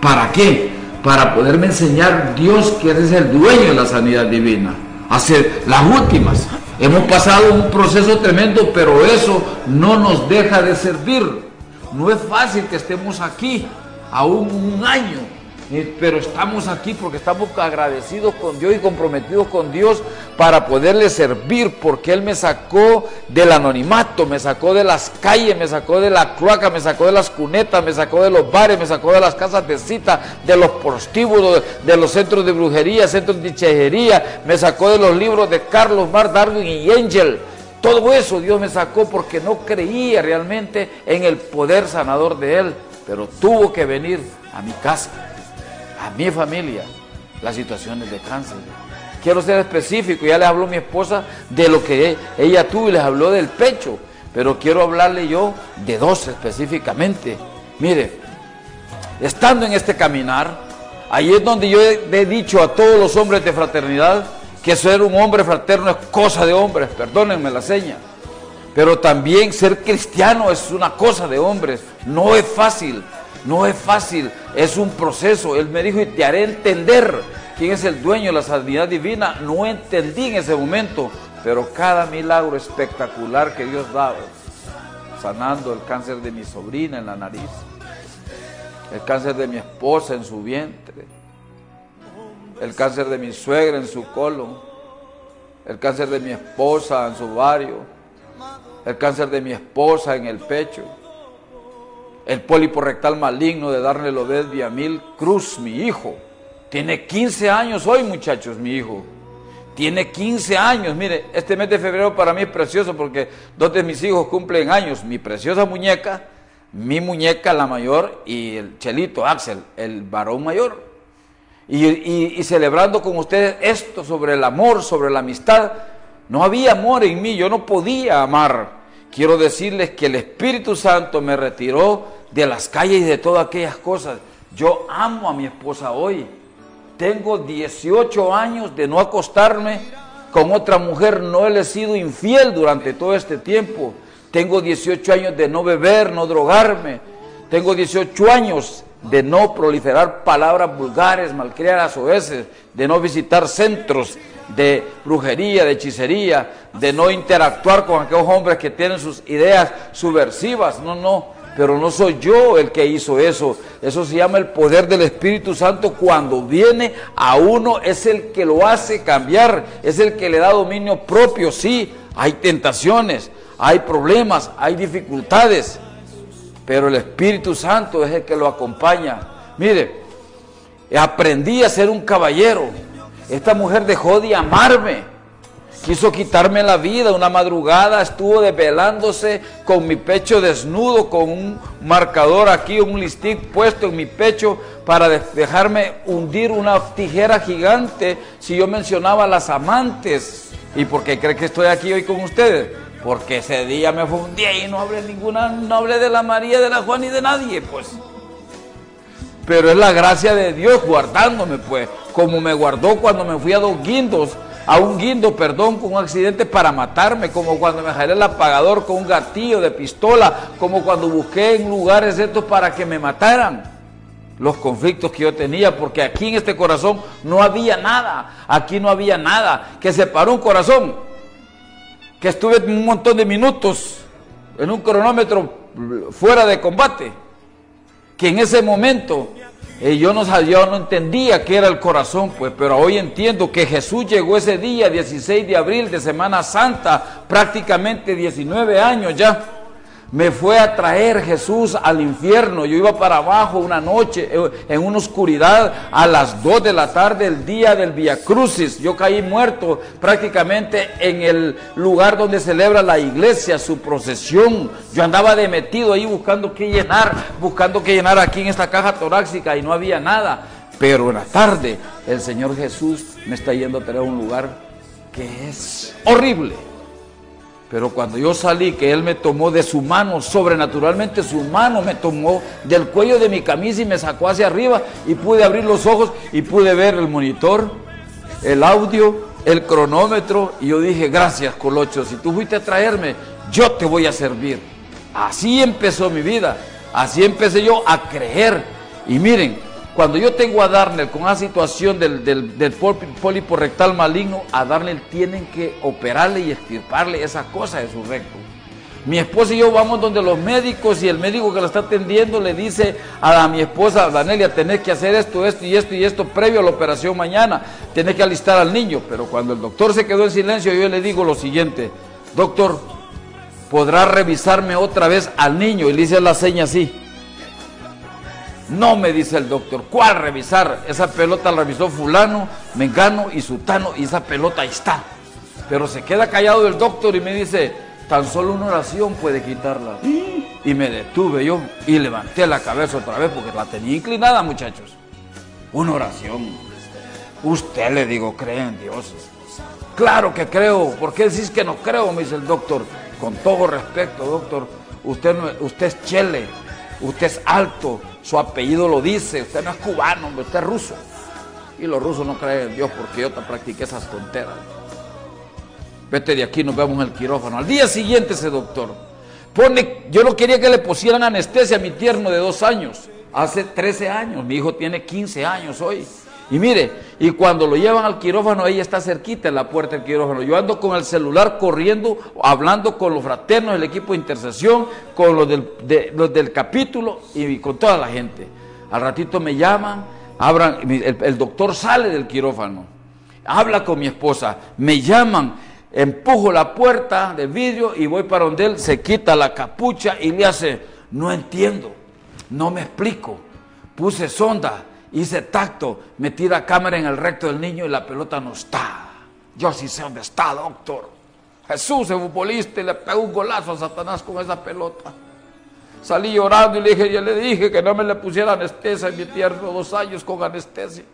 ¿Para qué? Para poderme enseñar Dios que es el dueño de la sanidad divina. Hacer las últimas. Hemos pasado un proceso tremendo, pero eso no nos deja de servir. No es fácil que estemos aquí aún un año pero estamos aquí porque estamos agradecidos con Dios y comprometidos con Dios para poderle servir, porque Él me sacó del anonimato, me sacó de las calles, me sacó de la cloaca, me sacó de las cunetas, me sacó de los bares, me sacó de las casas de cita, de los prostíbulos, de los centros de brujería, centros de chejería, me sacó de los libros de Carlos Mar Darwin y Angel. Todo eso Dios me sacó porque no creía realmente en el poder sanador de Él, pero tuvo que venir a mi casa a mi familia las situaciones de cáncer. Quiero ser específico, ya les habló mi esposa de lo que ella tuvo y les habló del pecho, pero quiero hablarle yo de dos específicamente. Mire, estando en este caminar, ahí es donde yo he, dicho a todos los hombres de fraternidad que ser un hombre fraterno es cosa de hombres, perdónenme la seña. Pero también ser cristiano es una cosa de hombres, no es fácil. No es fácil, es un proceso. Él me dijo, y te haré entender quién es el dueño de la sanidad divina. No entendí en ese momento, pero cada milagro espectacular que Dios da, sanando el cáncer de mi sobrina en la nariz, el cáncer de mi esposa en su vientre, el cáncer de mi suegra en su colon, el cáncer de mi esposa en su ovario, el cáncer de mi esposa en el pecho el pólipo rectal maligno de darle Lobed Viamil Cruz, mi hijo. Tiene 15 años hoy, muchachos, mi hijo. Tiene 15 años. Mire, este mes de febrero para mí es precioso porque dos de mis hijos cumplen años. Mi preciosa muñeca, mi muñeca, la mayor, y el chelito, Axel, el varón mayor. Y, y celebrando con ustedes esto sobre el amor, sobre la amistad. No había amor en mí, yo no podía amar. Quiero decirles que el Espíritu Santo me retiró de las calles y de todas aquellas cosas. Yo amo a mi esposa hoy. Tengo 18 años de no acostarme con otra mujer. No he sido infiel durante todo este tiempo. Tengo 18 años de no beber, no drogarme. Tengo 18 años de no proliferar palabras vulgares, malcriadas o veces, de no visitar centros de brujería, de hechicería, de no interactuar con aquellos hombres que tienen sus ideas subversivas. No, no pero no soy yo el que hizo eso. Eso se llama el poder del Espíritu Santo. Cuando viene a uno es el que lo hace cambiar, es el que le da dominio propio. Sí, hay tentaciones, hay problemas, hay dificultades, pero el Espíritu Santo es el que lo acompaña. Mire, aprendí a ser un caballero. Esta mujer dejó de amarme Quiso quitarme la vida. Una madrugada estuvo desvelándose con mi pecho desnudo, con un marcador aquí, un listic puesto en mi pecho para dejarme hundir una tijera gigante si yo mencionaba las amantes. ¿Y por qué cree que estoy aquí hoy con ustedes? Porque ese día me fundí y no hablé ninguna, no hablé de la María, de la Juan y de nadie, pues. Pero es la gracia de Dios guardándome, pues, como me guardó cuando me fui a dos guindos a un guindo, perdón, con un accidente para matarme, como cuando me jalé el apagador con un gatillo de pistola, como cuando busqué en lugares estos para que me mataran. Los conflictos que yo tenía, porque aquí en este corazón no había nada, aquí no había nada, que se paró un corazón, que estuve un montón de minutos en un cronómetro fuera de combate, que en ese momento y yo no, yo no entendía qué era el corazón, pues, pero hoy entiendo que Jesús llegó ese día, 16 de abril de Semana Santa, prácticamente 19 años ya, Me fue a traer Jesús al infierno. Yo iba para abajo una noche eh, en una oscuridad a las 2 de la tarde, el día del Via Crucis. Yo caí muerto prácticamente en el lugar donde celebra la iglesia su procesión. Yo andaba de metido ahí buscando qué llenar, buscando qué llenar aquí en esta caja torácica y no había nada. Pero en la tarde el Señor Jesús me está yendo a traer a un lugar que es horrible pero cuando yo salí, que Él me tomó de su mano, sobrenaturalmente su mano me tomó del cuello de mi camisa y me sacó hacia arriba y pude abrir los ojos y pude ver el monitor, el audio, el cronómetro y yo dije, gracias Colocho, si tú fuiste a traerme, yo te voy a servir. Así empezó mi vida, así empecé yo a creer. Y miren, cuando yo tengo a Darnell con una situación del, del, pólipo rectal maligno, a Darnell tienen que operarle y extirparle esa cosa de su recto. Mi esposa y yo vamos donde los médicos y el médico que lo está atendiendo le dice a, mi esposa, Danelia, tenés que hacer esto, esto y esto y esto previo a la operación mañana. Tenés que alistar al niño. Pero cuando el doctor se quedó en silencio, yo le digo lo siguiente, doctor, ¿podrá revisarme otra vez al niño? Y le hice la seña así. No me dice el doctor, ¿cuál revisar? Esa pelota la revisó fulano, mengano y sutano y esa pelota ahí está. Pero se queda callado el doctor y me dice, tan solo una oración puede quitarla. Y me detuve yo y levanté la cabeza otra vez porque la tenía inclinada, muchachos. Una oración. Usted le digo, cree en Dios. Claro que creo. ¿Por qué decís que no creo? Me dice el doctor. Con todo respeto, doctor. Usted, usted es chele. Usted es alto su apellido lo dice, usted no es cubano, usted es ruso. Y los rusos no creen en Dios porque yo te practiqué esas tonteras. Vete de aquí, nos vemos en el quirófano. Al día siguiente ese doctor pone, yo no quería que le pusieran anestesia a mi tierno de dos años. Hace 13 años, mi hijo tiene 15 años hoy. Y mire, y cuando lo llevan al quirófano, ella está cerquita en la puerta del quirófano. Yo ando con el celular corriendo, hablando con los fraternos del equipo de intercesión, con los del, del capítulo y con toda la gente. Al ratito me llaman, abran, el, doctor sale del quirófano, habla con mi esposa, me llaman, empujo la puerta de vidrio y voy para donde él, se quita la capucha y le hace, no entiendo, no me explico, puse sonda hice tacto, metí la cámara en el recto del niño y la pelota no está. Yo sí sé dónde está, doctor. Jesús es futbolista y le pegó un golazo a Satanás con esa pelota. Salí llorando y le dije, ya le dije que no me le pusiera anestesia en mi tierno dos años con anestesia.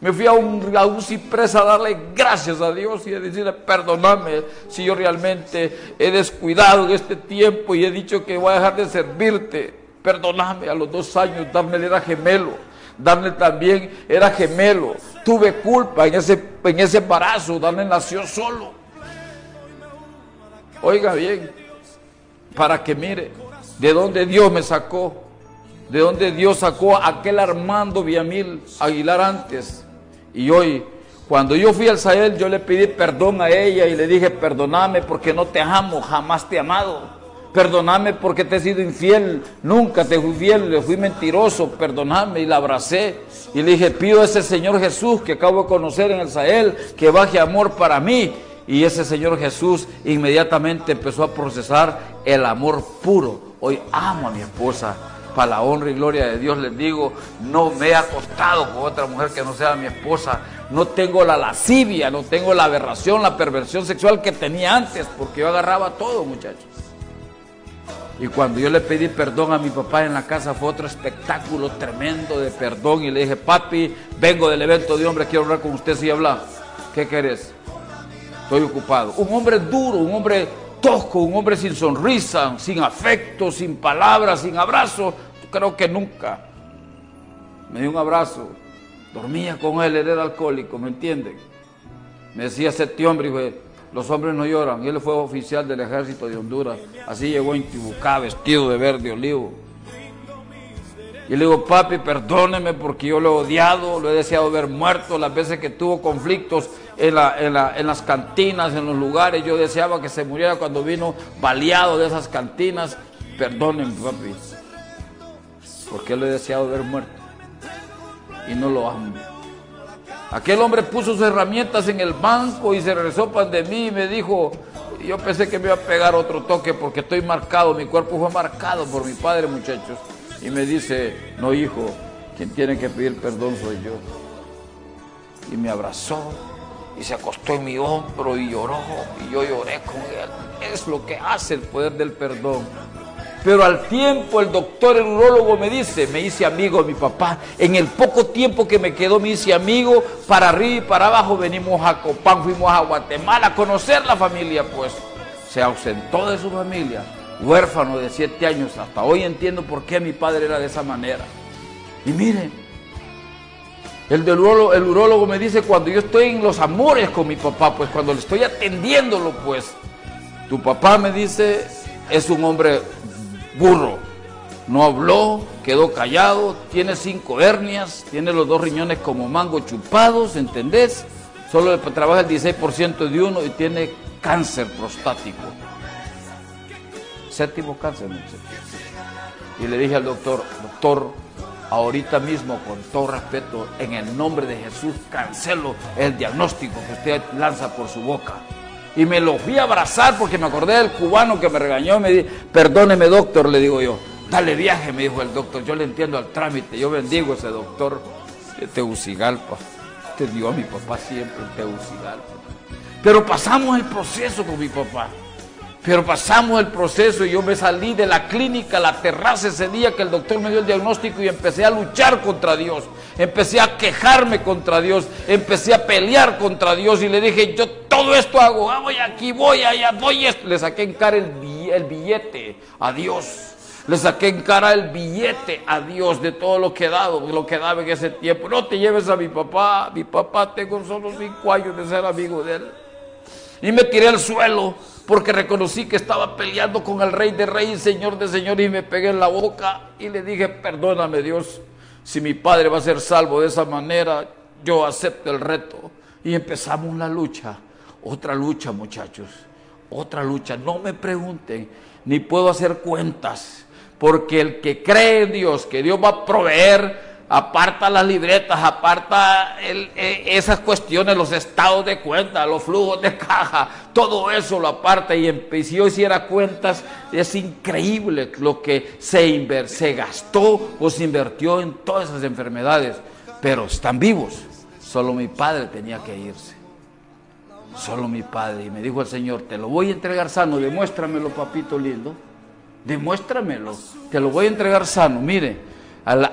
Me fui a un, a un a darle gracias a Dios y a decirle, perdóname si yo realmente he descuidado en este tiempo y he dicho que voy a dejar de servirte. Perdóname, a los dos años darme era gemelo. Darle también era gemelo. Tuve culpa en ese, en ese embarazo. Darle nació solo. Oiga bien, para que mire de dónde Dios me sacó. De dónde Dios sacó a aquel Armando Villamil Aguilar antes. Y hoy, cuando yo fui al Sahel, yo le pedí perdón a ella y le dije, perdóname porque no te amo, jamás te he amado. Perdóname porque te he sido infiel, nunca te fui fiel, le fui mentiroso, perdóname y la abracé. Y le dije, pido a ese Señor Jesús que acabo de conocer en el Sahel, que baje amor para mí. Y ese Señor Jesús inmediatamente empezó a procesar el amor puro. Hoy amo a mi esposa. Para la honra y gloria de Dios les digo, no me he acostado con otra mujer que no sea mi esposa. No tengo la lascivia, no tengo la aberración, la perversión sexual que tenía antes, porque yo agarraba todo, muchachos. Y cuando yo le pedí perdón a mi papá en la casa fue otro espectáculo tremendo de perdón. Y le dije, papi, vengo del evento de hombre, quiero hablar con usted si habla. ¿Qué querés? Estoy ocupado. Un hombre duro, un hombre tosco, un hombre sin sonrisa, sin afecto, sin palabras, sin abrazo. Creo que nunca. Me dio un abrazo. Dormía con él, él era alcohólico, ¿me entienden? Me decía este hombre, los hombres no lloran. Él fue oficial del ejército de Honduras. Así llegó en Tibucá, vestido de verde olivo. Y le digo, papi, perdóneme porque yo lo he odiado, lo he deseado ver muerto. Las veces que tuvo conflictos en, las cantinas, en los lugares, yo deseaba que se muriera cuando vino baleado de esas cantinas. Perdónenme, papi, porque lo he deseado ver muerto. Y no lo amo. Aquel hombre puso sus herramientas en el banco y se regresó para de mí y me dijo, yo pensé que me iba a pegar otro toque porque estoy marcado, mi cuerpo fue marcado por mi padre, muchachos. Y me dice, no hijo, quien tiene que pedir perdón soy yo. Y me abrazó y se acostó en mi hombro y lloró y yo lloré con él. Es lo que hace el poder del perdón. Pero al tiempo el doctor, el urologo me dice, me hice amigo de mi papá. En el poco tiempo que me quedó me hice amigo, para arriba y para abajo venimos a Copán, fuimos a Guatemala a conocer la familia, pues se ausentó de su familia, huérfano de siete años. Hasta hoy entiendo por qué mi padre era de esa manera. Y miren, el, del urólogo, el urólogo me dice cuando yo estoy en los amores con mi papá, pues cuando le estoy atendiéndolo, pues tu papá me dice es un hombre burro. No habló, quedó callado, tiene cinco hernias, tiene los dos riñones como mango chupados, ¿entendés? Solo trabaja el 16% de uno y tiene cáncer prostático. Séptimo cáncer, Y le dije al doctor, doctor, ahorita mismo, con todo respeto, en el nombre de Jesús, cancelo el diagnóstico que usted lanza por su boca. Y me lo fui a abrazar porque me acordé del cubano que me regañó. Me dijo, perdóneme doctor, le digo yo. Dale viaje, me dijo el doctor. Yo le entiendo al trámite. Yo bendigo a ese doctor de Tegucigalpa. Te dio a mi papá siempre en Tegucigalpa. Pero pasamos el proceso con mi papá. Pero pasamos el proceso y yo me salí de la clínica, la terraza ese día que el doctor me dio el diagnóstico y empecé a luchar contra Dios. Empecé a quejarme contra Dios. Empecé a pelear contra Dios y le dije, yo todo esto hago. Ah, voy aquí, voy allá, voy esto. Le saqué en cara el billete a Dios. Le saqué en cara el billete a Dios de todo lo que dado, lo que daba en ese tiempo. No te lleves a mi papá. Mi papá tengo solo cinco años de ser amigo de él. Y me tiré al suelo porque reconocí que estaba peleando con el rey de reyes, señor de señores, y me pegué en la boca y le dije, perdóname Dios, si mi padre va a ser salvo de esa manera, yo acepto el reto. Y empezamos la lucha, otra lucha muchachos, otra lucha. No me pregunten, ni puedo hacer cuentas, porque el que cree en Dios, que Dios va a proveer, aparta las libretas, aparta e, esas cuestiones, los estados de cuenta, los flujos de caja, todo eso lo aparta y si yo hiciera cuentas, es increíble lo que se, se gastó o se invirtió en todas esas enfermedades, pero están vivos. Solo mi padre tenía que irse. Solo mi padre. Y me dijo el Señor, te lo voy a entregar sano, demuéstramelo, papito lindo. Demuéstramelo. Te lo voy a entregar sano. Mire,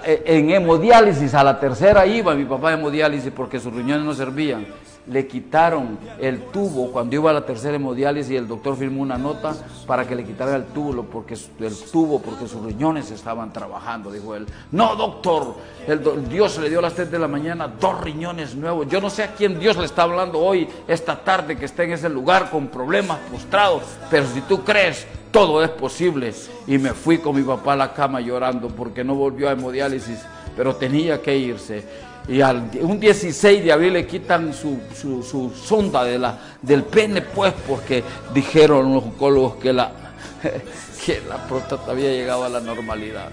e, en hemodiálisis, a la tercera iba mi papá en hemodiálisis porque sus riñones no servían. Le quitaron el tubo cuando iba a la tercera hemodiálisis y el doctor firmó una nota para que le quitaran el tubo porque, el tubo porque sus riñones estaban trabajando, dijo él. No, doctor, el, Dios le dio a las 3 de la mañana dos riñones nuevos. Yo no sé a quién Dios le está hablando hoy, esta tarde, que esté en ese lugar con problemas, postrados, pero si tú crees, todo es posible. Y me fui con mi papá a la cama llorando porque no volvió a hemodiálisis, pero tenía que irse. Y al, un 16 de abril le quitan su, sonda de la, del pene, pues, porque dijeron los oncólogos que la, que la próstata había llegado a la normalidad.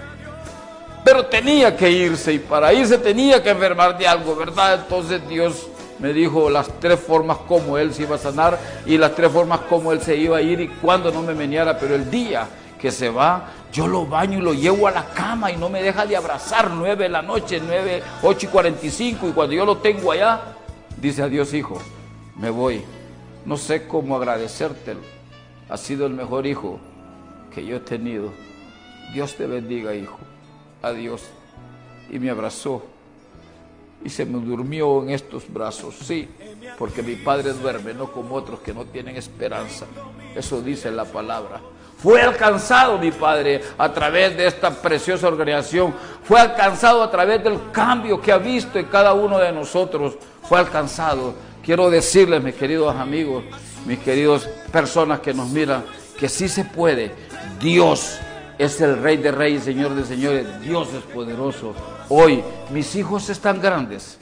Pero tenía que irse y para irse tenía que enfermar de algo, ¿verdad? Entonces Dios me dijo las tres formas como él se iba a sanar y las tres formas como él se iba a ir y cuando no me meneara, pero el día que se va, yo lo baño y lo llevo a la cama y no me deja de abrazar, nueve de la noche, nueve, ocho y cuarenta y cinco, y cuando yo lo tengo allá, dice adiós hijo, me voy, no sé cómo agradecértelo, has sido el mejor hijo que yo he tenido, Dios te bendiga hijo, adiós, y me abrazó y se me durmió en estos brazos. Sí, porque mi padre duerme, no como otros que no tienen esperanza. Eso dice la palabra. Fue alcanzado mi padre a través de esta preciosa organización. Fue alcanzado a través del cambio que ha visto en cada uno de nosotros. Fue alcanzado. Quiero decirles, mis queridos amigos, mis queridos personas que nos miran, que sí se puede. Dios es el Rey de Reyes, Señor de Señores. Dios es poderoso. Hoy mis hijos están grandes.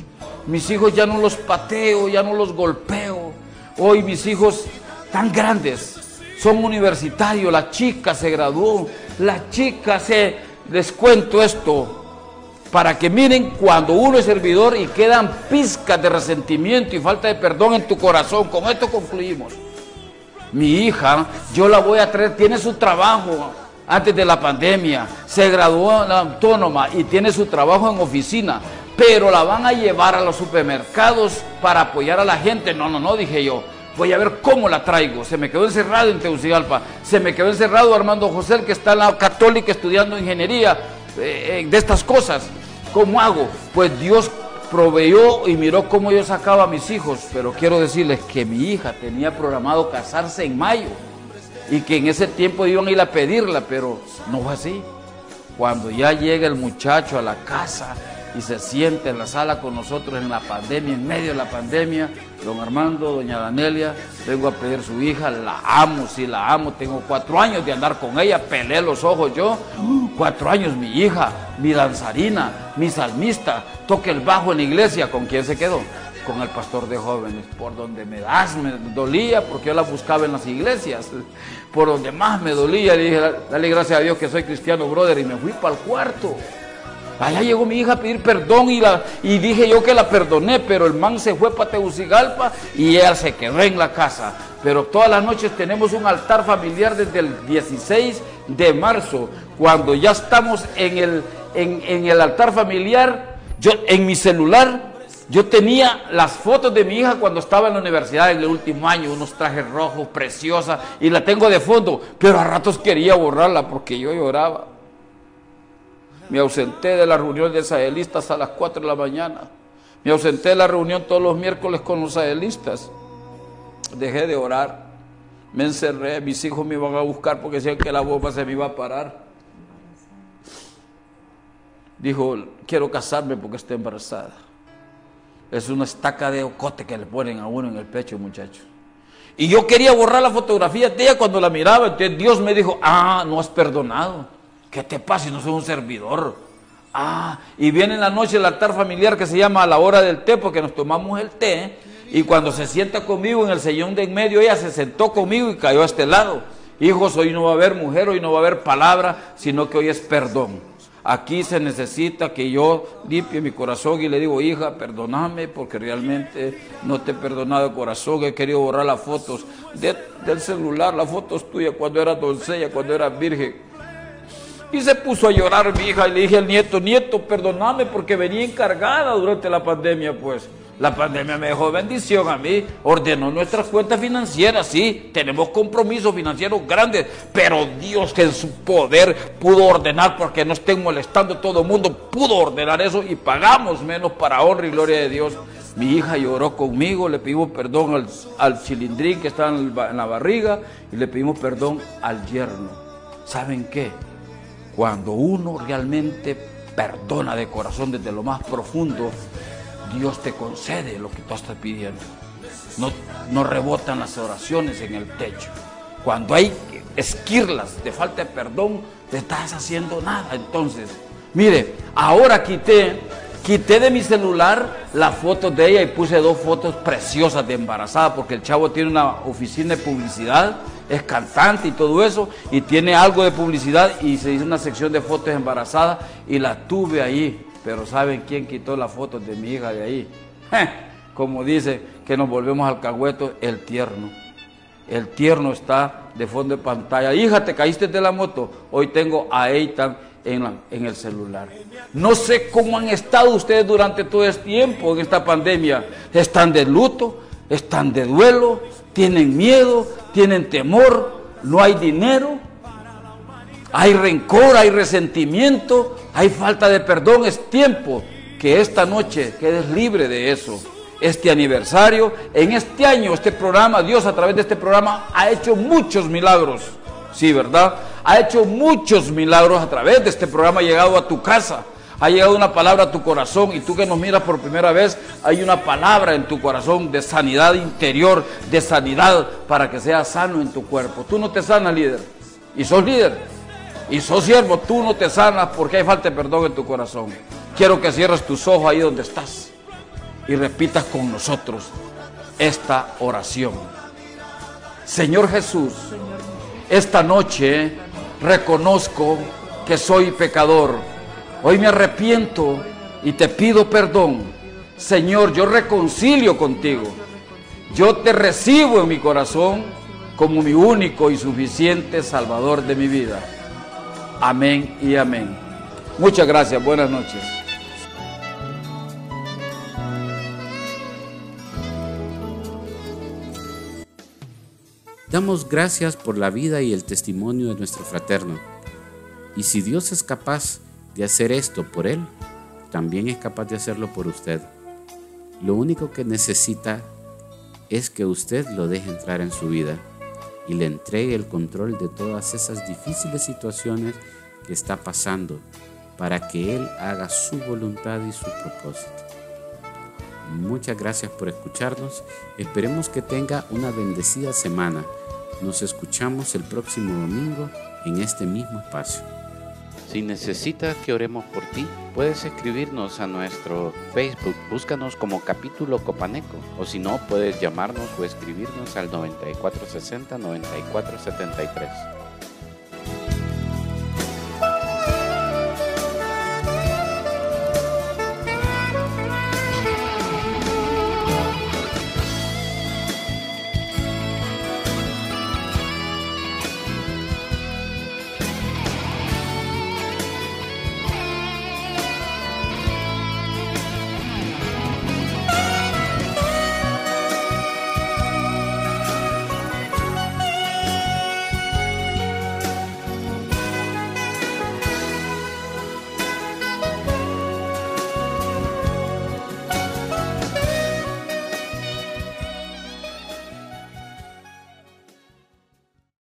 Mis hijos ya no los pateo, ya no los golpeo. Hoy mis hijos están grandes. Son universitarios. La chica se graduó. La chica se... Les cuento esto para que miren cuando uno es servidor y quedan pizcas de resentimiento y falta de perdón en tu corazón. Con esto concluimos. Mi hija, yo la voy a traer, tiene su trabajo antes de la pandemia, se graduó en la autónoma y tiene su trabajo en oficina, pero la van a llevar a los supermercados para apoyar a la gente. No, no, no, dije yo. Voy a ver cómo la traigo. Se me quedó encerrado en Tegucigalpa. Se me quedó encerrado Armando José, que está en la católica estudiando ingeniería eh, eh, de estas cosas. ¿Cómo hago? Pues Dios proveyó y miró cómo yo sacaba a mis hijos. Pero quiero decirles que mi hija tenía programado casarse en mayo y que en ese tiempo iban a ir a pedirla, pero no fue así. Cuando ya llega el muchacho a la casa y se siente en la sala con nosotros en la pandemia, en medio de la pandemia, don Armando, doña Danelia, vengo a pedir su hija, la amo, sí la amo, tengo cuatro años de andar con ella, peleé los ojos yo, cuatro años mi hija, mi danzarina, mi salmista, toque el bajo en la iglesia, ¿con quién se quedó? Con el pastor de jóvenes, por donde me das, me dolía, porque yo la buscaba en las iglesias, por donde más me dolía, le dije, dale gracias a Dios que soy cristiano, brother, y me fui para el cuarto. Allá llegó mi hija a pedir perdón y, la, y dije yo que la perdoné, pero el man se fue para Tegucigalpa y ella se quedó en la casa. Pero todas las noches tenemos un altar familiar desde el 16 de marzo, cuando ya estamos en el, en, en el altar familiar, yo en mi celular yo tenía las fotos de mi hija cuando estaba en la universidad en el último año, unos trajes rojos, preciosa, y la tengo de fondo, pero a ratos quería borrarla porque yo lloraba. Me ausenté de la reunión de sahelistas a las 4 de la mañana. Me ausenté de la reunión todos los miércoles con los sahelistas. Dejé de orar. Me encerré, mis hijos me iban a buscar porque decían que la bomba se me iba a parar. Dijo, quiero casarme porque estoy embarazada. Es una estaca de ocote que le ponen a uno en el pecho, muchachos. Y yo quería borrar la fotografía de ella cuando la miraba. Entonces Dios me dijo, ah, no has perdonado. ¿Qué te pasa si no soy un servidor? Ah, y viene en la noche el altar familiar que se llama a la hora del té, porque nos tomamos el té. Y cuando se sienta conmigo en el sillón de en medio, ella se sentó conmigo y cayó a este lado. Hijos, hoy no va a haber mujer, hoy no va a haber palabra, sino que hoy es perdón. Aquí se necesita que yo limpie mi corazón y le digo, hija, perdóname porque realmente no te he perdonado de corazón, he querido borrar las fotos del celular, las fotos tuyas cuando era doncella, cuando era virgen. Y se puso a llorar mi hija y le dije al nieto, nieto, perdóname porque venía encargada durante la pandemia, pues. La pandemia me dejó bendición a mí, ordenó nuestras cuentas financieras, sí, tenemos compromisos financieros grandes, pero Dios en su poder pudo ordenar porque no estén molestando todo el mundo, pudo ordenar eso y pagamos menos para honra y gloria de Dios. Mi hija lloró conmigo, le pedimos perdón al, chilindrín que estaba en la barriga y le pedimos perdón al yerno. ¿Saben qué? Cuando uno realmente perdona de corazón desde lo más profundo, Dios te concede lo que tú estás pidiendo. No, no rebotan las oraciones en el techo. Cuando hay esquirlas de falta de perdón, te estás haciendo nada. Entonces, mire, ahora quité, quité de mi celular la foto de ella y puse dos fotos preciosas de embarazada, porque el chavo tiene una oficina de publicidad, es cantante y todo eso, y tiene algo de publicidad y se hizo una sección de fotos embarazadas y la tuve ahí pero ¿saben quién quitó las fotos de mi hija de ahí? Como dice que nos volvemos al cagüeto, el tierno. El tierno está de fondo de pantalla. Hija, te caíste de la moto. Hoy tengo a Eitan en, en, el celular. No sé cómo han estado ustedes durante todo este tiempo en esta pandemia. Están de luto, están de duelo, tienen miedo, tienen temor, no hay dinero, hay rencor, hay resentimiento, hay falta de perdón. Es tiempo que esta noche quedes libre de eso. Este aniversario, en este año, este programa, Dios a través de este programa ha hecho muchos milagros. Sí, ¿verdad? Ha hecho muchos milagros a través de este programa, ha llegado a tu casa, ha llegado una palabra a tu corazón y tú que nos miras por primera vez, hay una palabra en tu corazón de sanidad interior, de sanidad para que seas sano en tu cuerpo. Tú no te sanas, líder, y sos líder y sos siervo, tú no te sanas porque hay falta de perdón en tu corazón. Quiero que cierres tus ojos ahí donde estás y repitas con nosotros esta oración. Señor Jesús, esta noche reconozco que soy pecador. Hoy me arrepiento y te pido perdón. Señor, yo reconcilio contigo. Yo te recibo en mi corazón como mi único y suficiente Salvador de mi vida. Amén y amén. Muchas gracias, buenas noches. Damos gracias por la vida y el testimonio de nuestro fraterno. Y si Dios es capaz de hacer esto por él, también es capaz de hacerlo por usted. Lo único que necesita es que usted lo deje entrar en su vida y le entregue el control de todas esas difíciles situaciones que está pasando para que Él haga su voluntad y su propósito. Muchas gracias por escucharnos. Esperemos que tenga una bendecida semana. Nos escuchamos el próximo domingo en este mismo espacio. Si necesitas que oremos por ti, puedes escribirnos a nuestro Facebook, búscanos como capítulo Copaneco, o si no, puedes llamarnos o escribirnos al 9460-9473.